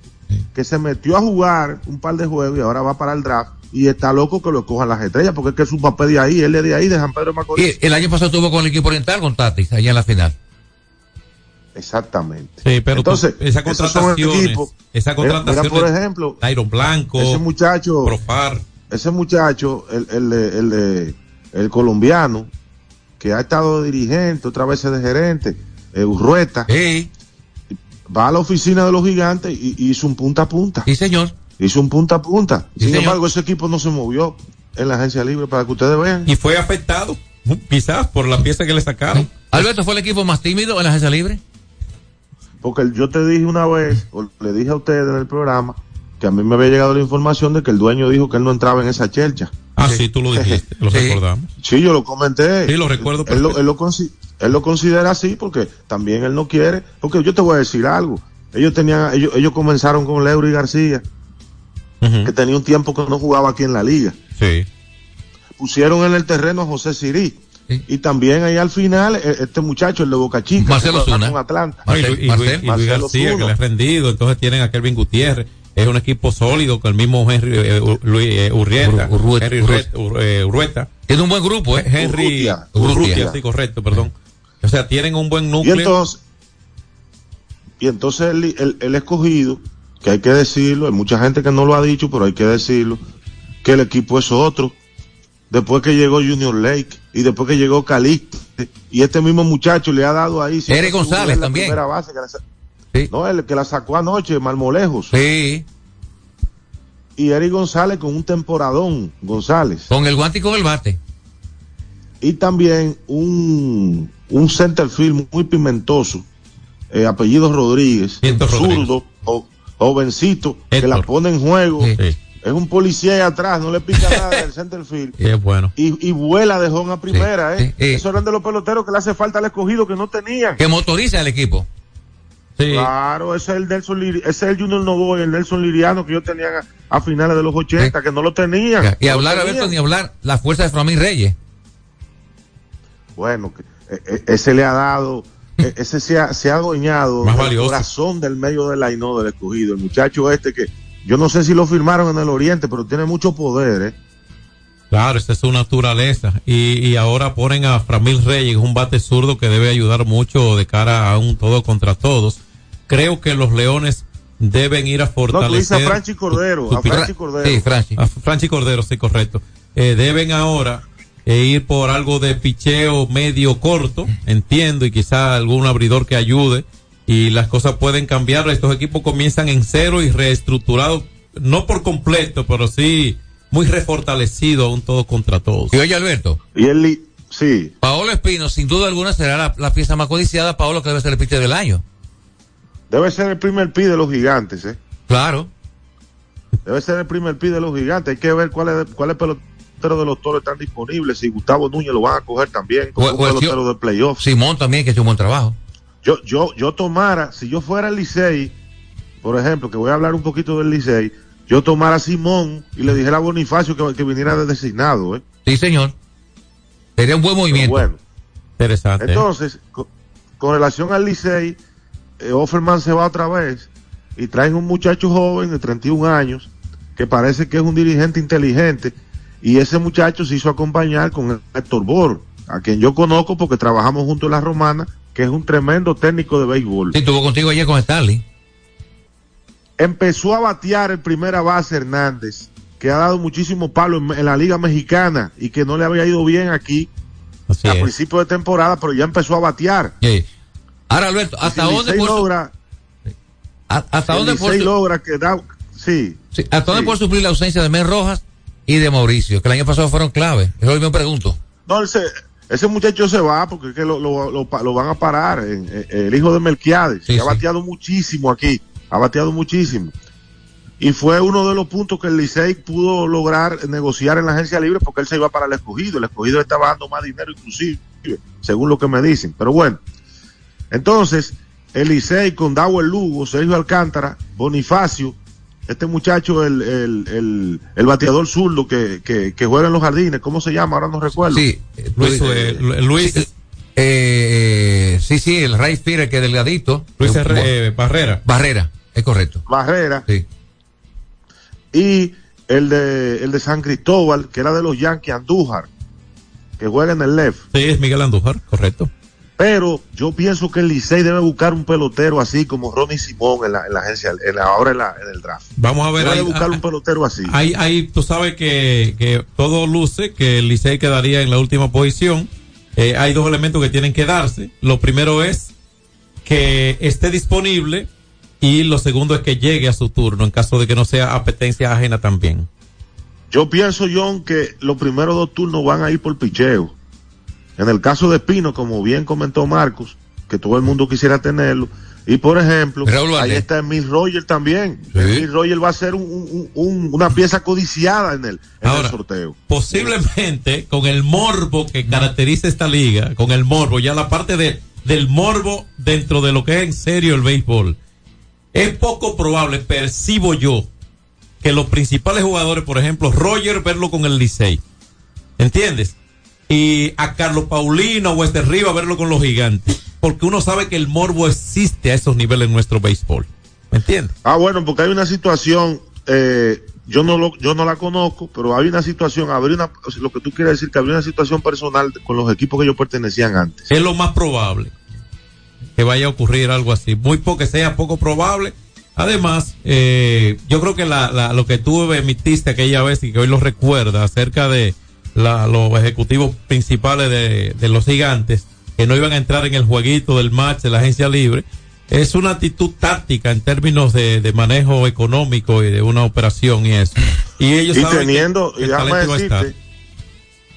que se metió a jugar un par de juegos y ahora va para el draft y está loco que lo cojan las estrellas porque es que su papel de ahí, él es de ahí, de San Pedro Macorís. Y el año pasado estuvo con el equipo oriental con Tatis, allá en la final. Exactamente. Sí, pero Entonces, esa contratación, esa contratación, mira, por ejemplo, Tyron Blanco, ese muchacho, Profar, ese muchacho, el, el, el, el colombiano, que ha estado de dirigente, otra vez de gerente, eh, Urrueta, va a la oficina de los gigantes y, y hizo un punta a punta. Sí, señor. Hizo un punta a punta. Sí, Sin señor. embargo, ese equipo no se movió en la agencia libre para que ustedes vean. y fue afectado, quizás por la pieza que le sacaron. Alberto fue el equipo más tímido en la agencia libre. Porque yo te dije una vez, o le dije a ustedes en el programa, que a mí me había llegado la información de que el dueño dijo que él no entraba en esa chelcha. Ah, sí, tú lo dijiste, lo Sí. recordamos. Sí, yo lo comenté. Sí, lo recuerdo Él lo, él lo consi- él lo considera así porque también él no quiere. Porque yo te voy a decir algo. Ellos tenían, ellos, ellos comenzaron con Leury García, que tenía un tiempo que no jugaba aquí en la liga. Sí. Pusieron en el terreno a José Sirí. Y también ahí al final, e- este muchacho, el de Boca Chica, Marcelo Zuna. con Atlanta. No, y, Luis- y Luis- y Luis Marcelo García, Zuna. que le ha rendido. Entonces tienen a Kelvin Gutiérrez. Es un equipo sólido con el mismo Henry eh, Ur- Luis eh, Urrieta. Ur- Urrueta. Henry Urrueta, Ur- eh, Urrueta. Tiene un buen grupo, ¿eh? Henry Urrutia. Urrutia, Urrutia. sí, correcto, perdón. O sea, tienen un buen Y núcleo. entonces, y entonces el, el- el escogido, que hay que decirlo, hay mucha gente que no lo ha dicho, pero hay que decirlo, que el equipo es otro. Después que llegó Junior Lake y después que llegó Calixte y este mismo muchacho le ha dado ahí. su González también. base que la No, el que la sacó anoche, Marmolejos. Sí. Y Eric González con un temporadón, González. Con el guante y con el bate. y también un, un centerfield muy pimentoso, eh, apellido Rodríguez, zurdo, o, jovencito, que la pone en juego. Es un policía ahí atrás, no le pica nada del centerfield. Y es bueno. Y, y vuela de home a primera, ¿eh? sí, sí. Eso eran de los peloteros que le hace falta al escogido que no tenían. Que motoriza el equipo. Claro, ese es el Nelson Liri- ese es el Junior Novoa el Nelson Liriano que yo tenía a, a finales de los 80, que no lo tenían. Y No hablar. Alberto, ni hablar la fuerza de Framín Reyes. Bueno, que, eh, eh, ese le ha dado, eh, ese se ha, se ha adueñado Más del corazón del medio del Ainó del escogido. El muchacho este que yo no sé si lo firmaron en el Oriente, pero tiene mucho poder, ¿eh? Claro, esa es su naturaleza. Y, y ahora ponen a Framil Reyes, un bate zurdo que debe ayudar mucho de cara a un todo contra todos. Creo que los Leones deben ir a No, tú dices fortalecer. a Franchi Cordero, a Franchi Cordero. A Franchi Cordero, sí, correcto. Eh, deben ahora eh, ir por algo de picheo medio corto, entiendo, y quizá algún abridor que ayude. Y las cosas pueden cambiar. Estos equipos comienzan en cero y reestructurados, no por completo, pero sí muy refortalecido, un todo contra todos. Y oye, Alberto. Y él, sí. Paolo Espino, sin duda alguna, será la, la pieza más codiciada. Paolo, que debe ser el pitcher del año. Debe ser el primer pi de los gigantes, ¿eh? Claro. Debe ser el primer pi de los gigantes. Hay que ver cuál es, cuál es pelotero de los toros están disponibles. Si Gustavo Núñez lo van a coger también, como de playoff. Simón también, que hecho un buen trabajo. Yo, yo, yo tomara, si yo fuera el Licey, por ejemplo, que voy a hablar un poquito del Licey, yo tomara a Simón y le dijera a Bonifacio que, que viniera de designado, ¿eh? Sí, señor. Sería un buen movimiento. bueno. Interesante. ¿eh? Entonces, co- con, relación al Licey, eh, Offerman se va otra vez y traen un muchacho joven de 31 años que parece que es un dirigente inteligente y ese muchacho se hizo acompañar con Héctor Bor, a quien yo conozco porque trabajamos junto en la Romana, que es un tremendo técnico de béisbol. Sí, estuvo contigo ayer con Stanley. Empezó a batear el primera base Hernández, que ha dado muchísimo palo en, en la Liga Mexicana y que no le había ido bien aquí Así a es. principio de temporada, pero ya empezó a batear. Sí. Ahora, Alberto, ¿hasta Si dónde por, logra, hasta dónde por su- logra que da, sí, sí, hasta dónde sí. puede suplir la ausencia de Men Rojas y de Mauricio, que el año pasado fueron clave? Eso yo me pregunto. No, ese, ese muchacho se va porque es que lo, lo- lo van a parar. el hijo de Melquiades, Sí, que ha bateado muchísimo aquí. Ha bateado muchísimo. Y fue uno de los puntos que el Licey pudo lograr negociar en la agencia libre porque él se iba para el escogido. El escogido estaba dando más dinero inclusive, según lo que me dicen. Pero bueno, entonces, el Licey con Dauer Lugo, Sergio Alcántara, Bonifacio, este muchacho, el, el, el, el bateador zurdo que, que, que juega en los jardines, ¿cómo se llama? Ahora no recuerdo. Sí, eh, Luis, Luis, eh, Lu- Luis, sí, eh, sí, sí, el Ray Fire, que es delgadito. Luis Eh, eh, Barrera. Barrera, es correcto. Barrera. Sí. y el de, el de San Cristóbal, que era de los Yankees, Andújar, que juega en el left. Sí, es Miguel Andújar, correcto. Pero yo pienso que el Licey debe buscar un pelotero así como Ronnie Simón en la, en la agencia, en la, ahora en, la, en el draft. Vamos a ver Debe buscar ah, un pelotero así. Ahí, ahí tú sabes que, que todo luce que el Licey quedaría en la última posición. Eh, hay dos elementos que tienen que darse. Lo primero es que esté disponible y lo segundo es que llegue a su turno en caso de que no sea apetencia ajena también. Yo pienso, John, que los primeros dos turnos van a ir por picheo. En el caso de Pino, como bien comentó Marcos, que todo el mundo quisiera tenerlo. Y por ejemplo, Raúl ahí está Emil Roger también. Sí. Emil Roger va a ser un- un- un- una pieza codiciada en el, en Ahora, el sorteo. Posiblemente con el morbo que caracteriza esta liga, con el morbo, ya la parte de, del morbo dentro de lo que es en serio el béisbol, es poco probable, percibo yo, que los principales jugadores, por ejemplo, Roger verlo con el Licey, ¿entiendes? Y a Carlos Paulino o este Riva verlo con los gigantes, porque uno sabe que el morbo existe a esos niveles en nuestro béisbol, ¿me entiendes? Ah, bueno, porque hay una situación, eh, yo no lo, yo no la conozco, pero hay una situación, habría una, lo que tú quieres decir que habría una situación personal con los equipos que ellos pertenecían antes. es lo más probable que vaya a ocurrir algo así. Muy poco, que sea poco probable. Además, eh, yo creo que la, la- lo que tú emitiste aquella vez y que hoy lo recuerda acerca de la- los ejecutivos principales de, de los gigantes que no iban a entrar en el jueguito del match de la agencia libre, es una actitud táctica en términos de, de manejo económico y de una operación y eso. Y ellos Y saben que teniendo, el va a estar.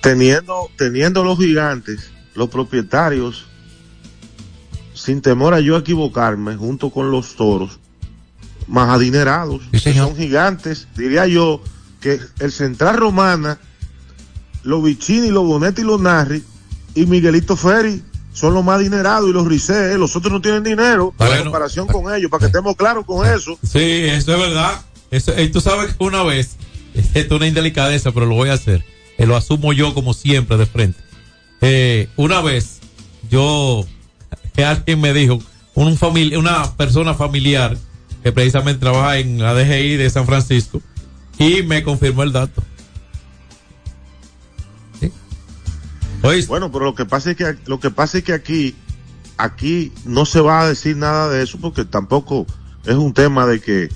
teniendo, teniendo los gigantes, los propietarios, sin temor a yo equivocarme, junto con los toros, más adinerados, que son gigantes, diría yo, que el Central Romana, los Vicini, los Bonetti y los Narri, y Miguelito Ferri, son los más adinerados y los Rice, los otros no tienen dinero en Bueno. comparación con ellos, para que estemos claros con eso. Sí, eso es verdad. Eso, y tú sabes que una vez, esto es una indelicadeza, pero lo voy a hacer. Eh, lo asumo yo como siempre de frente. Eh, una vez, yo, alguien me dijo, un una persona familiar que precisamente trabaja en la DGI de San Francisco, y me confirmó el dato. Bueno, pero lo que pasa es que lo que pasa es que aquí aquí no se va a decir nada de eso porque tampoco es un tema de que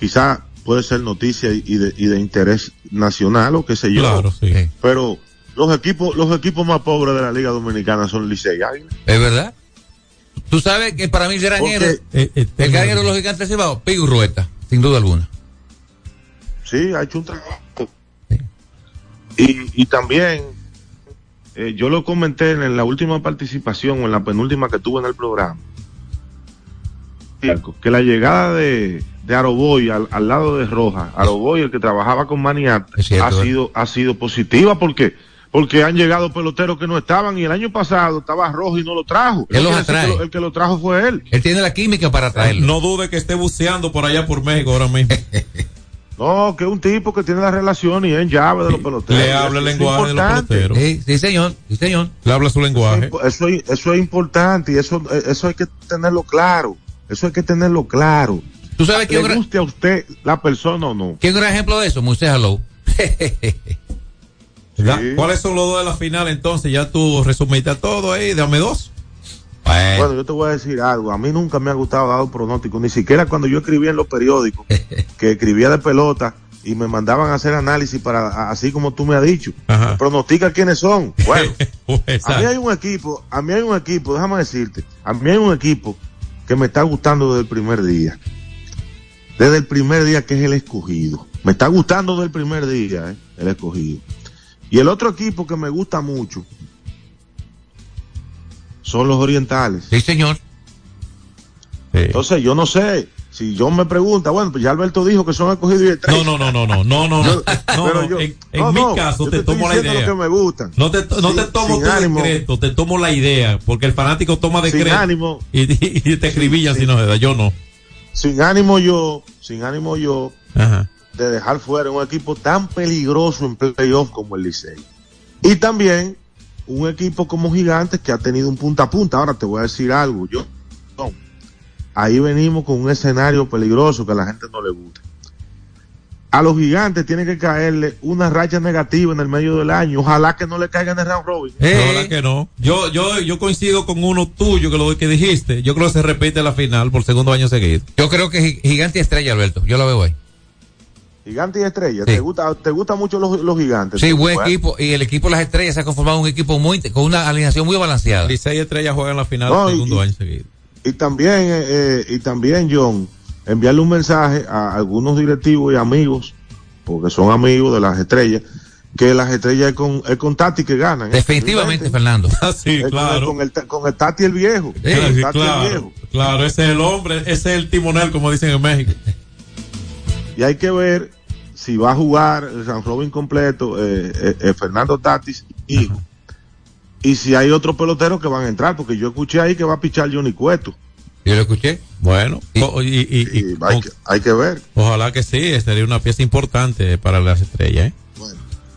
quizá puede ser noticia y de, y de interés nacional o qué sé yo. Claro, sí. Pero los equipos los equipos más pobres de la Liga Dominicana son Licey y Águila. ¿Es verdad? Tú sabes que para mí el gran Porque- héroe, Eh, eh, el gran héroe de los gigantes se va, Pigu Rueta, sin duda alguna. Sí, ha hecho un trabajo. Y, y también, eh, yo lo comenté en la última participación o en la penúltima que tuve en el programa. que la llegada de, de Aroboy al, al lado de Roja, Aroboy, el que trabajaba con Maniat, ha ¿eh? sido, ha sido positiva porque porque han llegado peloteros que no estaban y el año pasado estaba Roja y no lo trajo. Él los atrae. que lo- el que lo trajo fue él. Él tiene la química para traerlo. No dude que esté buceando por allá por México ahora mismo. No, que es un tipo que tiene la relación y es en llave de los peloteros. Le habla el Eso lenguaje de los peloteros. Sí, sí, señor, sí, señor. Le habla su lenguaje. Eso, es- eso es importante y eso, eso hay que tenerlo claro. Eso hay que tenerlo claro. ¿Tú sabes que ¿Le un gran- guste a usted la persona o no? ¿Quién es un gran ejemplo de eso? Moisés Alou. ¿Verdad? ¿Cuáles son los dos de la final entonces? Ya tú resumiste todo ahí, dame dos. Bueno, yo te voy a decir algo. A mí nunca me ha gustado dar un pronóstico, ni siquiera cuando yo escribía en los periódicos, que escribía de pelota y me mandaban a hacer análisis para, así como tú me has dicho. Pronostica quiénes son. Bueno, a mí hay un equipo, a mí hay un equipo, déjame decirte, a mí hay un equipo que me está gustando desde el primer día. Desde el primer día que es el escogido. Me está gustando desde el primer día, eh, el escogido. Y el otro equipo que me gusta mucho son los orientales. Sí, señor. Entonces, yo no sé. Si yo me pregunta, bueno, pues ya Alberto dijo que son escogidos y estrellas. No, no, no, no, no, no, no, no. Yo- en en no, mi no, caso yo te, tomo la idea. lo que me gustan. No te, no te Sin- tomo sin tu ánimo. decreto, te tomo la idea, porque el fanático toma Sin decreto ánimo. y, te escribillan si no se da, yo no. Sin ánimo yo, sin ánimo yo Ajá. de dejar fuera un equipo tan peligroso en playoff como el Licey. Y también un equipo como Gigantes que ha tenido un punta a punta. Ahora te voy a decir algo, yo no. Ahí venimos con un escenario peligroso que a la gente no le gusta. A los gigantes tiene que caerle una racha negativa en el medio del año. Ojalá que no le caiga en el round robin. La verdad que no. Yo, yo, yo coincido con uno tuyo que lo que dijiste. Yo creo que se repite la final por segundo año seguido. Yo creo que Gi- Gigante Estrella, Alberto. Yo lo veo ahí. Gigante y estrella. Sí. ¿Te gusta, te gusta mucho los, los gigantes? Sí, buen equipo. Y el equipo de las estrellas se ha conformado un equipo muy, con una alineación muy balanceada. Licey y Estrella juegan la final No, y- segundo año seguido. Y también, eh, eh, y también, John, enviarle un mensaje a algunos directivos y amigos, porque son amigos de las estrellas, que las estrellas es con, es con Tati que ganan. ¿eh? Definitivamente, Fernando. Ah, sí, Es con- claro. Con el, con el Tati el viejo. Sí, Con el sí, Tati el claro, viejo. claro, ese es el hombre, ese es el timonel, como dicen en México. Y hay que ver si va a jugar el San Robin completo, eh, eh, eh, Fernando Tatis, hijo. Y si hay otros peloteros que van a entrar, porque yo escuché ahí que va a pichar Johnny Cueto. Yo lo escuché. Bueno, y, y- y- hay, que, hay que ver. ojalá que sí, sería una pieza importante para las estrellas. ¿eh?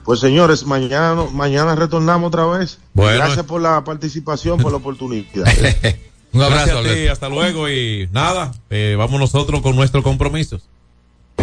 Pues señores, mañana no- mañana retornamos otra vez. Bueno. Gracias por la participación, por la oportunidad. Un Gracias abrazo, a ti, Alberto. hasta luego y nada, eh, vamos nosotros con nuestros compromisos.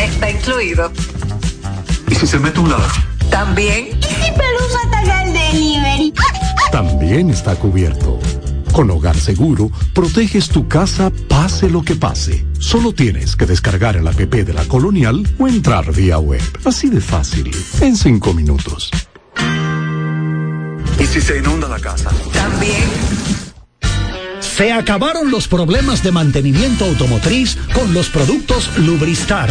Está incluido. ¿Y si se mete un ladrón? También. ¿Y si Pelusa ataca el delivery? También está cubierto. Con Hogar Seguro, proteges tu casa pase lo que pase. Solo tienes que descargar el app de la Colonial o entrar vía web. Así de fácil, en cinco minutos. ¿Y si se inunda la casa? También. Se acabaron los problemas de mantenimiento automotriz con los productos Lubristar.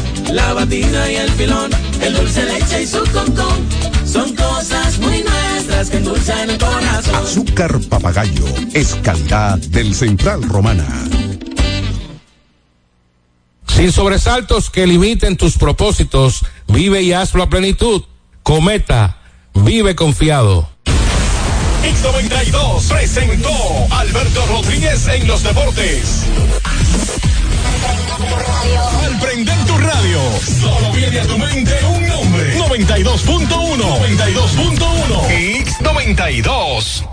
la batida y el filón, el dulce leche y su concón. Son cosas muy nuestras que endulzan el corazón. Azúcar papagayo es calidad del Central Romana. Sin sobresaltos que limiten tus propósitos, vive y hazlo a plenitud. Cometa, vive confiado. X92 presentó Alberto Rodríguez en los deportes. Al prender tu radio, solo viene a tu mente un nombre. 92.1. 92.1. X92.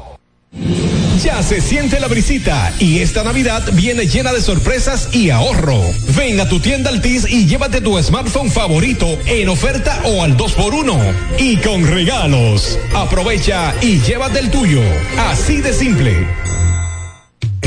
Ya se siente la brisita y esta Navidad viene llena de sorpresas y ahorro. Ven a tu tienda Altis y llévate tu smartphone favorito en oferta o al 2x1 y con regalos. Aprovecha y llévate el tuyo. Así de simple.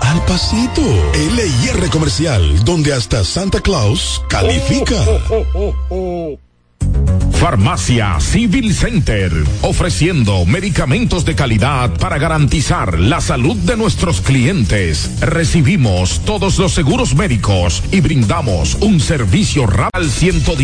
al pasito. LIR Comercial, donde hasta Santa Claus califica. Farmacia Civil Center, ofreciendo medicamentos de calidad para garantizar la salud de nuestros clientes. Recibimos todos los seguros médicos y brindamos un servicio RAL 110.